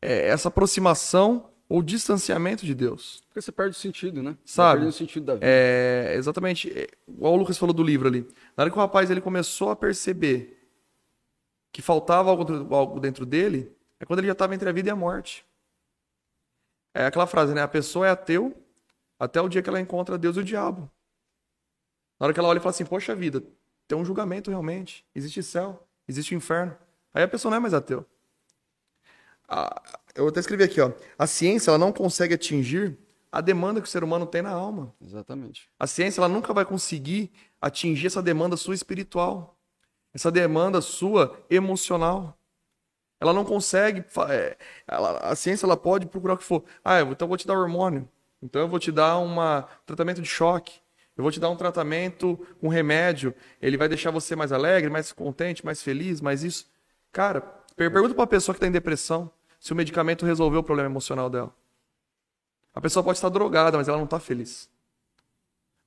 é essa aproximação ou distanciamento de Deus. Porque você perde o sentido, né? Sabe? o sentido da vida. É, exatamente. É, igual o Lucas falou do livro ali. Na hora que o rapaz ele começou a perceber que faltava algo, algo dentro dele, é quando ele já estava entre a vida e a morte. É aquela frase, né? A pessoa é ateu até o dia que ela encontra Deus e o diabo. Na hora que ela olha e fala assim, poxa vida, tem um julgamento realmente. Existe céu, existe inferno. Aí a pessoa não é mais ateu eu até escrevi aqui, ó. A ciência ela não consegue atingir a demanda que o ser humano tem na alma. Exatamente. A ciência ela nunca vai conseguir atingir essa demanda sua espiritual, essa demanda sua emocional. Ela não consegue. É, ela, a ciência ela pode procurar o que for. Ah, então eu vou te dar hormônio. Então eu vou te dar um tratamento de choque. Eu vou te dar um tratamento um remédio. Ele vai deixar você mais alegre, mais contente, mais feliz, mais isso. Cara, pergunta para uma pessoa que está em depressão se o medicamento resolveu o problema emocional dela. A pessoa pode estar drogada, mas ela não está feliz.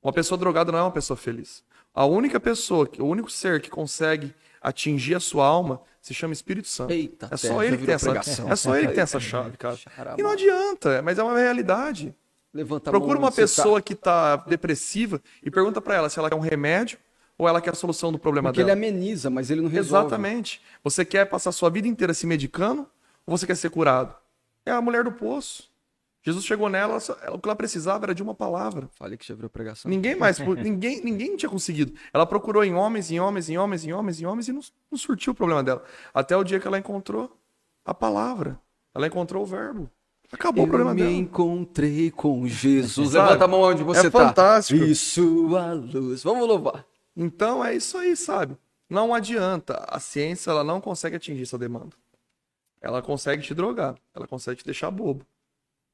Uma pessoa drogada não é uma pessoa feliz. A única pessoa, o único ser que consegue atingir a sua alma se chama Espírito Santo. Eita, é só ele que tem essa, é só ele que tem essa chave, cara. E não adianta, mas é uma realidade. Levanta Procura uma pessoa tá. que está depressiva e pergunta para ela se ela quer um remédio ou ela quer a solução do problema Porque dela. Porque ele ameniza, mas ele não resolve. Exatamente. Você quer passar a sua vida inteira se medicando ou você quer ser curado? É a mulher do poço. Jesus chegou nela, o que ela precisava era de uma palavra. Falei que já virou pregação. Ninguém mais, ninguém, ninguém tinha conseguido. Ela procurou em homens, em homens, em homens, em homens, em homens e não, não surtiu o problema dela. Até o dia que ela encontrou a palavra. Ela encontrou o verbo. Acabou eu o problema me dela. encontrei com Jesus. Levanta a mão onde você é tá. fantástico. E sua luz. Vamos louvar. Então é isso aí, sabe? Não adianta. A ciência ela não consegue atingir essa demanda ela consegue te drogar, ela consegue te deixar bobo.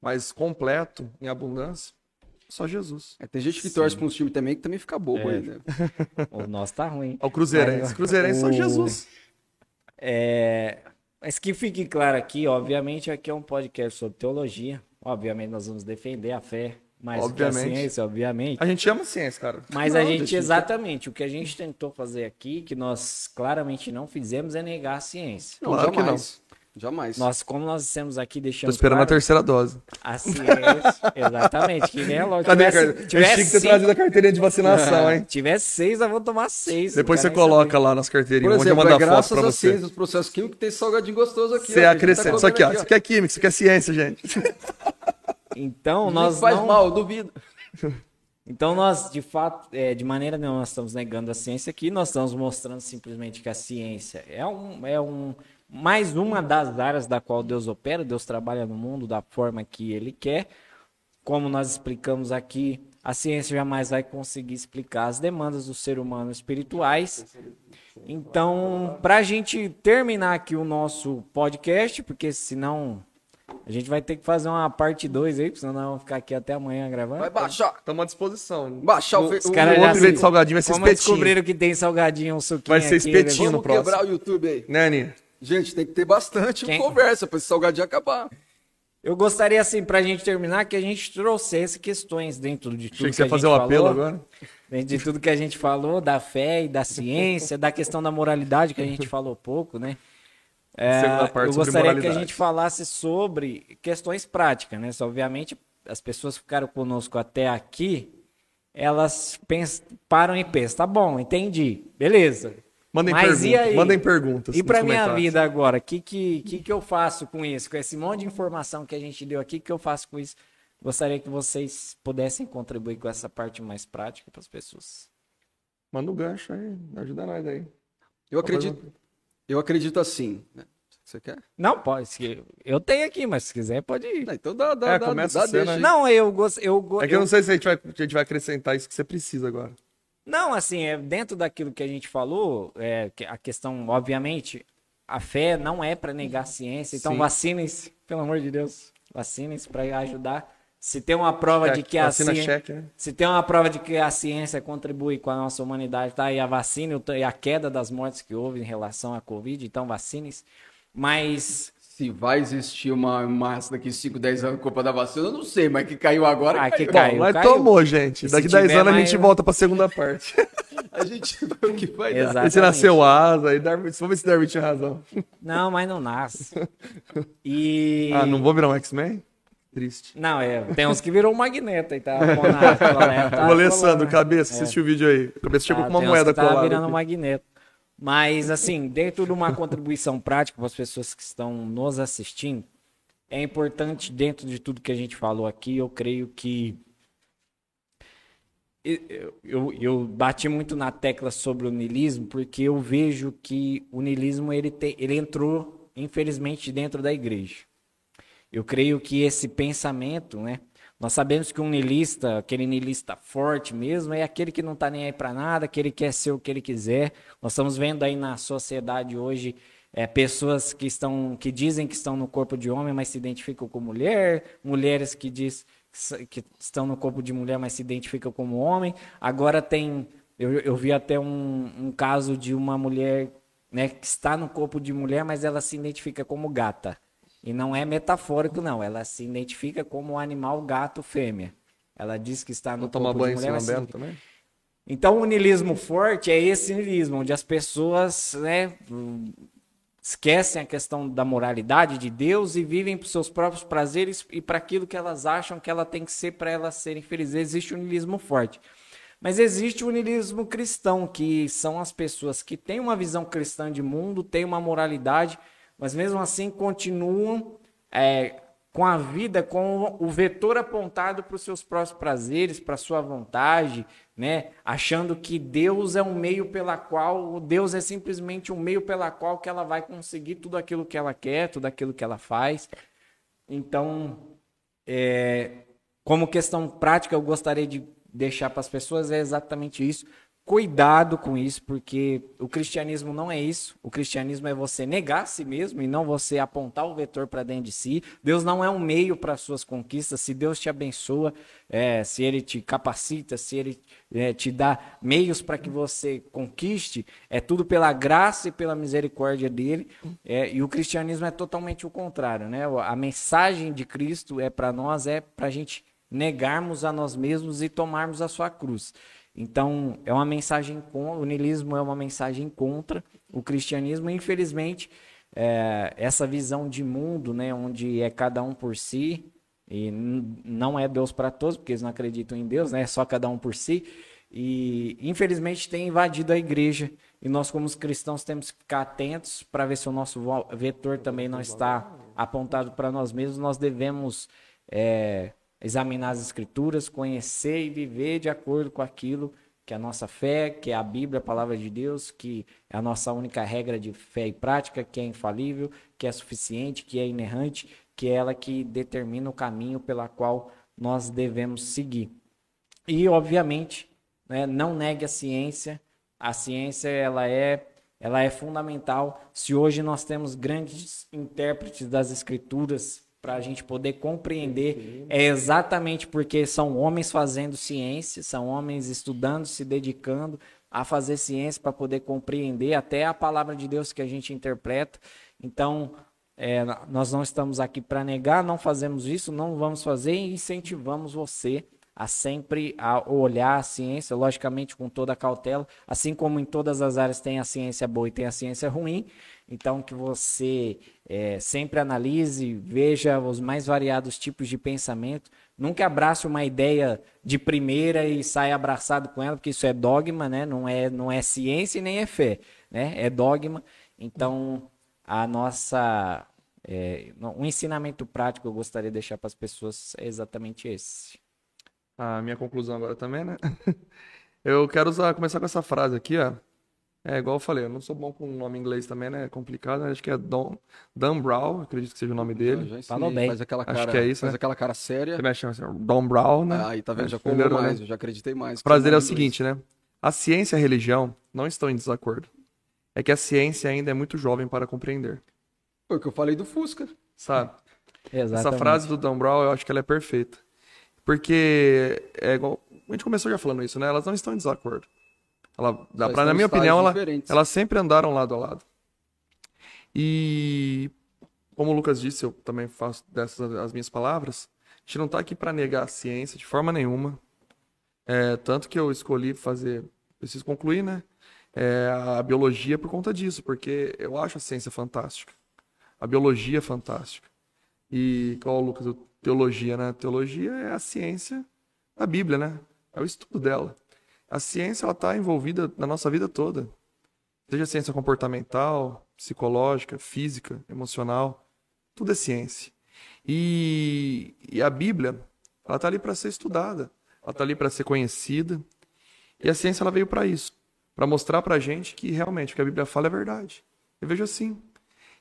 Mas completo, em abundância, só Jesus. É, tem gente que Sim. torce para um time também que também fica bobo é. aí, né? O nosso tá ruim. O Cruzeirense. Cruzeirense o... só Jesus. É... Mas que fique claro aqui, obviamente, aqui é um podcast sobre teologia. Obviamente, nós vamos defender a fé mais obviamente. que a ciência, obviamente. A gente ama ciência, cara. Mas não, a gente, exatamente, o que a gente tentou fazer aqui, que nós claramente não fizemos, é negar a ciência. Não, claro que não. Jamais. Nós, como nós dissemos aqui, deixamos. Tô esperando claro, a terceira dose. A ciência, exatamente. Que nem a loja. Cadê a Tivesse, carteira? tivesse Tinha que ter cinco- trazido a carteirinha de vacinação, hein? tivesse seis, eu vou tomar seis. Depois não você coloca lá nas Por carteirinhas. Onde eu exemplo, mandar é foto pra à você. ciência dos processos químicos tem esse salgadinho gostoso aqui. Você ó, a gente tá acrescenta. Isso aqui, ó. Isso aqui é química, isso aqui é ciência, gente. Então, Não nós faz não... mal, eu duvido. Então, nós, de fato, é, de maneira nenhuma, nós estamos negando a ciência aqui, nós estamos mostrando simplesmente que a ciência é, um, é um, mais uma das áreas da qual Deus opera, Deus trabalha no mundo da forma que Ele quer. Como nós explicamos aqui, a ciência jamais vai conseguir explicar as demandas do ser humano espirituais. Então, para a gente terminar aqui o nosso podcast, porque senão a gente vai ter que fazer uma parte 2 aí, porque senão nós vamos ficar aqui até amanhã gravando. Vai baixar. Estamos à disposição. Baixar o, Os o- caras o já outro jeito de salgadinho vai ser como espetinho. descobriram que tem salgadinho, um suquinho Vai ser aqui, espetinho eles- no Vamos próximo. quebrar o YouTube aí. Né, Aninha? Gente, tem que ter bastante Quem- conversa pra esse salgadinho acabar. Eu gostaria, assim, pra gente terminar, que a gente trouxesse questões dentro de tudo Achei que que, você a fazer gente o falou. apelo agora. Dentro de tudo que a gente falou, da fé e da ciência, da questão da moralidade, que a gente falou pouco, né? É, Segunda parte eu gostaria que a gente falasse sobre questões práticas, né? Só, obviamente, as pessoas que ficaram conosco até aqui, elas pens- param e pensam, tá bom, entendi, beleza. Mandem Mas e perguntas. aí? Mandem perguntas. E pra minha vida agora, o que, que, que, que eu faço com isso? Com esse monte de informação que a gente deu aqui, o que eu faço com isso? Gostaria que vocês pudessem contribuir com essa parte mais prática para as pessoas. Manda o gancho aí. Ajuda nós aí. Eu acredito, eu acredito assim. né? Você quer? Não, pode. Eu tenho aqui, mas se quiser, pode ir. Não, então dá, dá, É, dá, começa dá deixa né? aí. Não, eu gosto. Eu, go- É que eu eu- não sei se a gente vai, a gente vai acrescentar isso que você precisa agora. Não, assim, é, dentro daquilo que a gente falou, é, a questão, obviamente, a fé não é para negar a ciência. Então, vacinem-se, pelo amor de Deus. Vacinem-se para ajudar. Se tem uma prova de Cheque, que a ciência. cheque, né? Se tem uma prova de que a ciência contribui com a nossa humanidade, tá aí a vacina e e a queda das mortes que houve em relação à Covid, então vacinem-se. Mas Se vai existir uma massa daqui 5, 10 anos culpa da vacina, eu não sei, mas que caiu agora, Ah, que caiu. caiu. Bom, mas caiu. tomou, gente. E se Daqui 10 tiver anos a gente volta pra segunda parte. A gente vai o que vai dar. Exato. Esse nasceu asa, aí Darwin, vamos ver se Darwin tinha razão. não, mas não nasce. E Ah, não vou virar um X-Men? Triste. não, é, tem uns que virou um magneto aí, tá? pondo a coleta, tá o Alessandro, colando. cabeça, assistiu o vídeo aí. Cabeça chegou Tá, com uma moeda que tá colada. virando um aqui. Mas, assim, dentro de uma contribuição prática para as pessoas que estão nos assistindo, é importante, dentro de tudo que a gente falou aqui, eu creio que. Eu, eu, eu bati muito na tecla sobre o niilismo, porque eu vejo que o niilismo ele, ele entrou, infelizmente, dentro da igreja. Eu creio que esse pensamento, né? Nós sabemos que um niilista, aquele niilista forte mesmo, é aquele que não está nem aí para nada, que ele quer ser o que ele quiser. Nós estamos vendo aí na sociedade hoje é, pessoas que estão, que dizem que estão no corpo de homem, mas se identificam como mulher, mulheres que diz que estão no corpo de mulher, mas se identificam como homem. Agora tem, eu, eu vi até um, um caso de uma mulher, né, que está no corpo de mulher, mas ela se identifica como gata. E não é metafórico, não. Ela se identifica como um animal gato fêmea. Ela diz que está no Vou tomar corpo banho de em mulher, cima mas se dela também? então, o niilismo forte é esse niilismo, onde as pessoas né, esquecem a questão da moralidade de Deus e vivem para os seus próprios prazeres e para aquilo que elas acham que ela tem que ser para elas serem felizes. Existe o niilismo forte. Mas existe o niilismo cristão, que são as pessoas que têm uma visão cristã de mundo, têm uma moralidade, mas mesmo assim continuam é, com a vida com o vetor apontado para os seus próprios prazeres, para sua vontade, né? Achando que Deus é um meio pela qual, Deus é simplesmente um meio pela qual que ela vai conseguir tudo aquilo que ela quer, tudo aquilo que ela faz. Então, é, como questão prática, eu gostaria de deixar para as pessoas é exatamente isso. Cuidado com isso, porque o cristianismo não é isso. O cristianismo é você negar a si mesmo e não você apontar o vetor para dentro de si. Deus não é um meio para suas conquistas. Se Deus te abençoa, é, se Ele te capacita, se Ele é, te dá meios para que você conquiste, é tudo pela graça e pela misericórdia dele. É, e o cristianismo é totalmente o contrário, né? A mensagem de Cristo é para nós é para a gente negarmos a nós mesmos e tomarmos a sua cruz. Então, é uma mensagem contra, o niilismo é uma mensagem contra o cristianismo, e, infelizmente, é, essa visão de mundo, né, onde é cada um por si, e não é Deus para todos, porque eles não acreditam em Deus, né, é só cada um por si, e infelizmente tem invadido a igreja, e nós como cristãos temos que ficar atentos para ver se o nosso vetor também não está apontado para nós mesmos, nós devemos é, examinar as escrituras, conhecer e viver de acordo com aquilo que é a nossa fé, que é a Bíblia, a palavra de Deus, que é a nossa única regra de fé e prática, que é infalível, que é suficiente, que é inerrante, que é ela que determina o caminho pela qual nós devemos seguir. E, obviamente, né, não negue a ciência. A ciência ela é, ela é fundamental. Se hoje nós temos grandes intérpretes das escrituras para a gente poder compreender é exatamente porque são homens fazendo ciência, são homens estudando, se dedicando a fazer ciência para poder compreender até a palavra de Deus que a gente interpreta. Então, é, nós não estamos aqui para negar, não fazemos isso, não vamos fazer e incentivamos você a sempre a olhar a ciência, logicamente com toda a cautela, assim como em todas as áreas tem a ciência boa e tem a ciência ruim, então, que você é, sempre analise, veja os mais variados tipos de pensamento. Nunca abrace uma ideia de primeira e saia abraçado com ela, porque isso é dogma, né? Não é, não é ciência e nem é fé, né? É dogma. Então, a nossa é, um ensinamento prático que eu gostaria de deixar para as pessoas é exatamente esse. A minha conclusão agora também, né? Eu quero usar, começar com essa frase aqui, ó. É, igual eu falei, eu não sou bom com o nome inglês também, né? É complicado, acho que é Don, Dan Brown, acredito que seja o nome dele. Falou bem. Faz aquela cara, acho que é isso, faz né? aquela cara séria. Você mexe assim, Don Brown, né? Ah, aí tá vendo, já colou mais, né? eu já acreditei mais. O prazer é o seguinte, né? A ciência e a religião não estão em desacordo. É que a ciência ainda é muito jovem para compreender. Foi o que eu falei do Fusca. Sabe? Exatamente. Essa frase do Dan Brown, eu acho que ela é perfeita. Porque, é igual, a gente começou já falando isso, né? Elas não estão em desacordo. Ela, pra, na minha opinião, ela, elas sempre andaram lado a lado. E como o Lucas disse, eu também faço dessas as minhas palavras. A gente não está aqui para negar a ciência de forma nenhuma. É, tanto que eu escolhi fazer, preciso concluir, né? É, a biologia por conta disso, porque eu acho a ciência fantástica. A biologia é fantástica. E qual o Lucas? Teologia, né? Teologia é a ciência da Bíblia, né? É o estudo dela. A ciência está envolvida na nossa vida toda, seja ciência comportamental, psicológica, física, emocional, tudo é ciência. E, e a Bíblia, ela está ali para ser estudada, ela está ali para ser conhecida. E a ciência ela veio para isso, para mostrar para a gente que realmente o que a Bíblia fala é verdade. Eu vejo assim,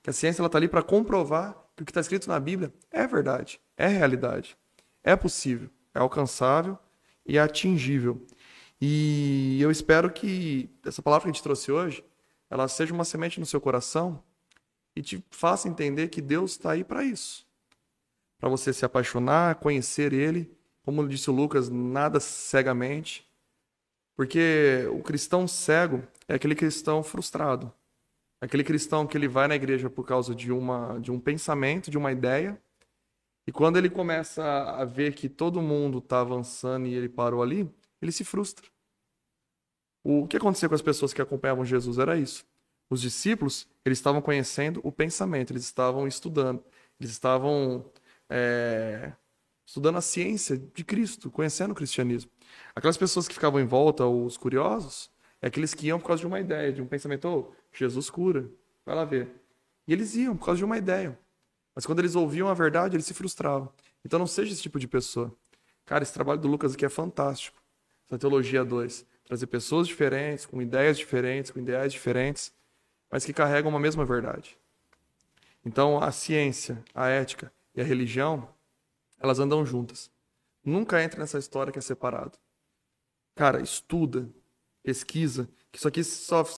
que a ciência está ali para comprovar que o que está escrito na Bíblia é verdade, é realidade, é possível, é alcançável e é atingível. E eu espero que essa palavra que a gente trouxe hoje, ela seja uma semente no seu coração e te faça entender que Deus está aí para isso. Para você se apaixonar, conhecer Ele, como disse o Lucas, nada cegamente. Porque o cristão cego é aquele cristão frustrado. Aquele cristão que ele vai na igreja por causa de, uma, de um pensamento, de uma ideia, e quando ele começa a ver que todo mundo está avançando e ele parou ali, ele se frustra. O que acontecia com as pessoas que acompanhavam Jesus era isso. Os discípulos, eles estavam conhecendo o pensamento, eles estavam estudando, eles estavam é, estudando a ciência de Cristo, conhecendo o cristianismo. Aquelas pessoas que ficavam em volta, os curiosos, é aqueles que iam por causa de uma ideia, de um pensamento, oh, Jesus cura, vai lá ver. E eles iam por causa de uma ideia. Mas quando eles ouviam a verdade, eles se frustravam. Então não seja esse tipo de pessoa. Cara, esse trabalho do Lucas aqui é fantástico da Teologia 2. Trazer pessoas diferentes, com ideias diferentes, com ideais diferentes, mas que carregam uma mesma verdade. Então, a ciência, a ética e a religião, elas andam juntas. Nunca entre nessa história que é separado. Cara, estuda, pesquisa, que isso aqui só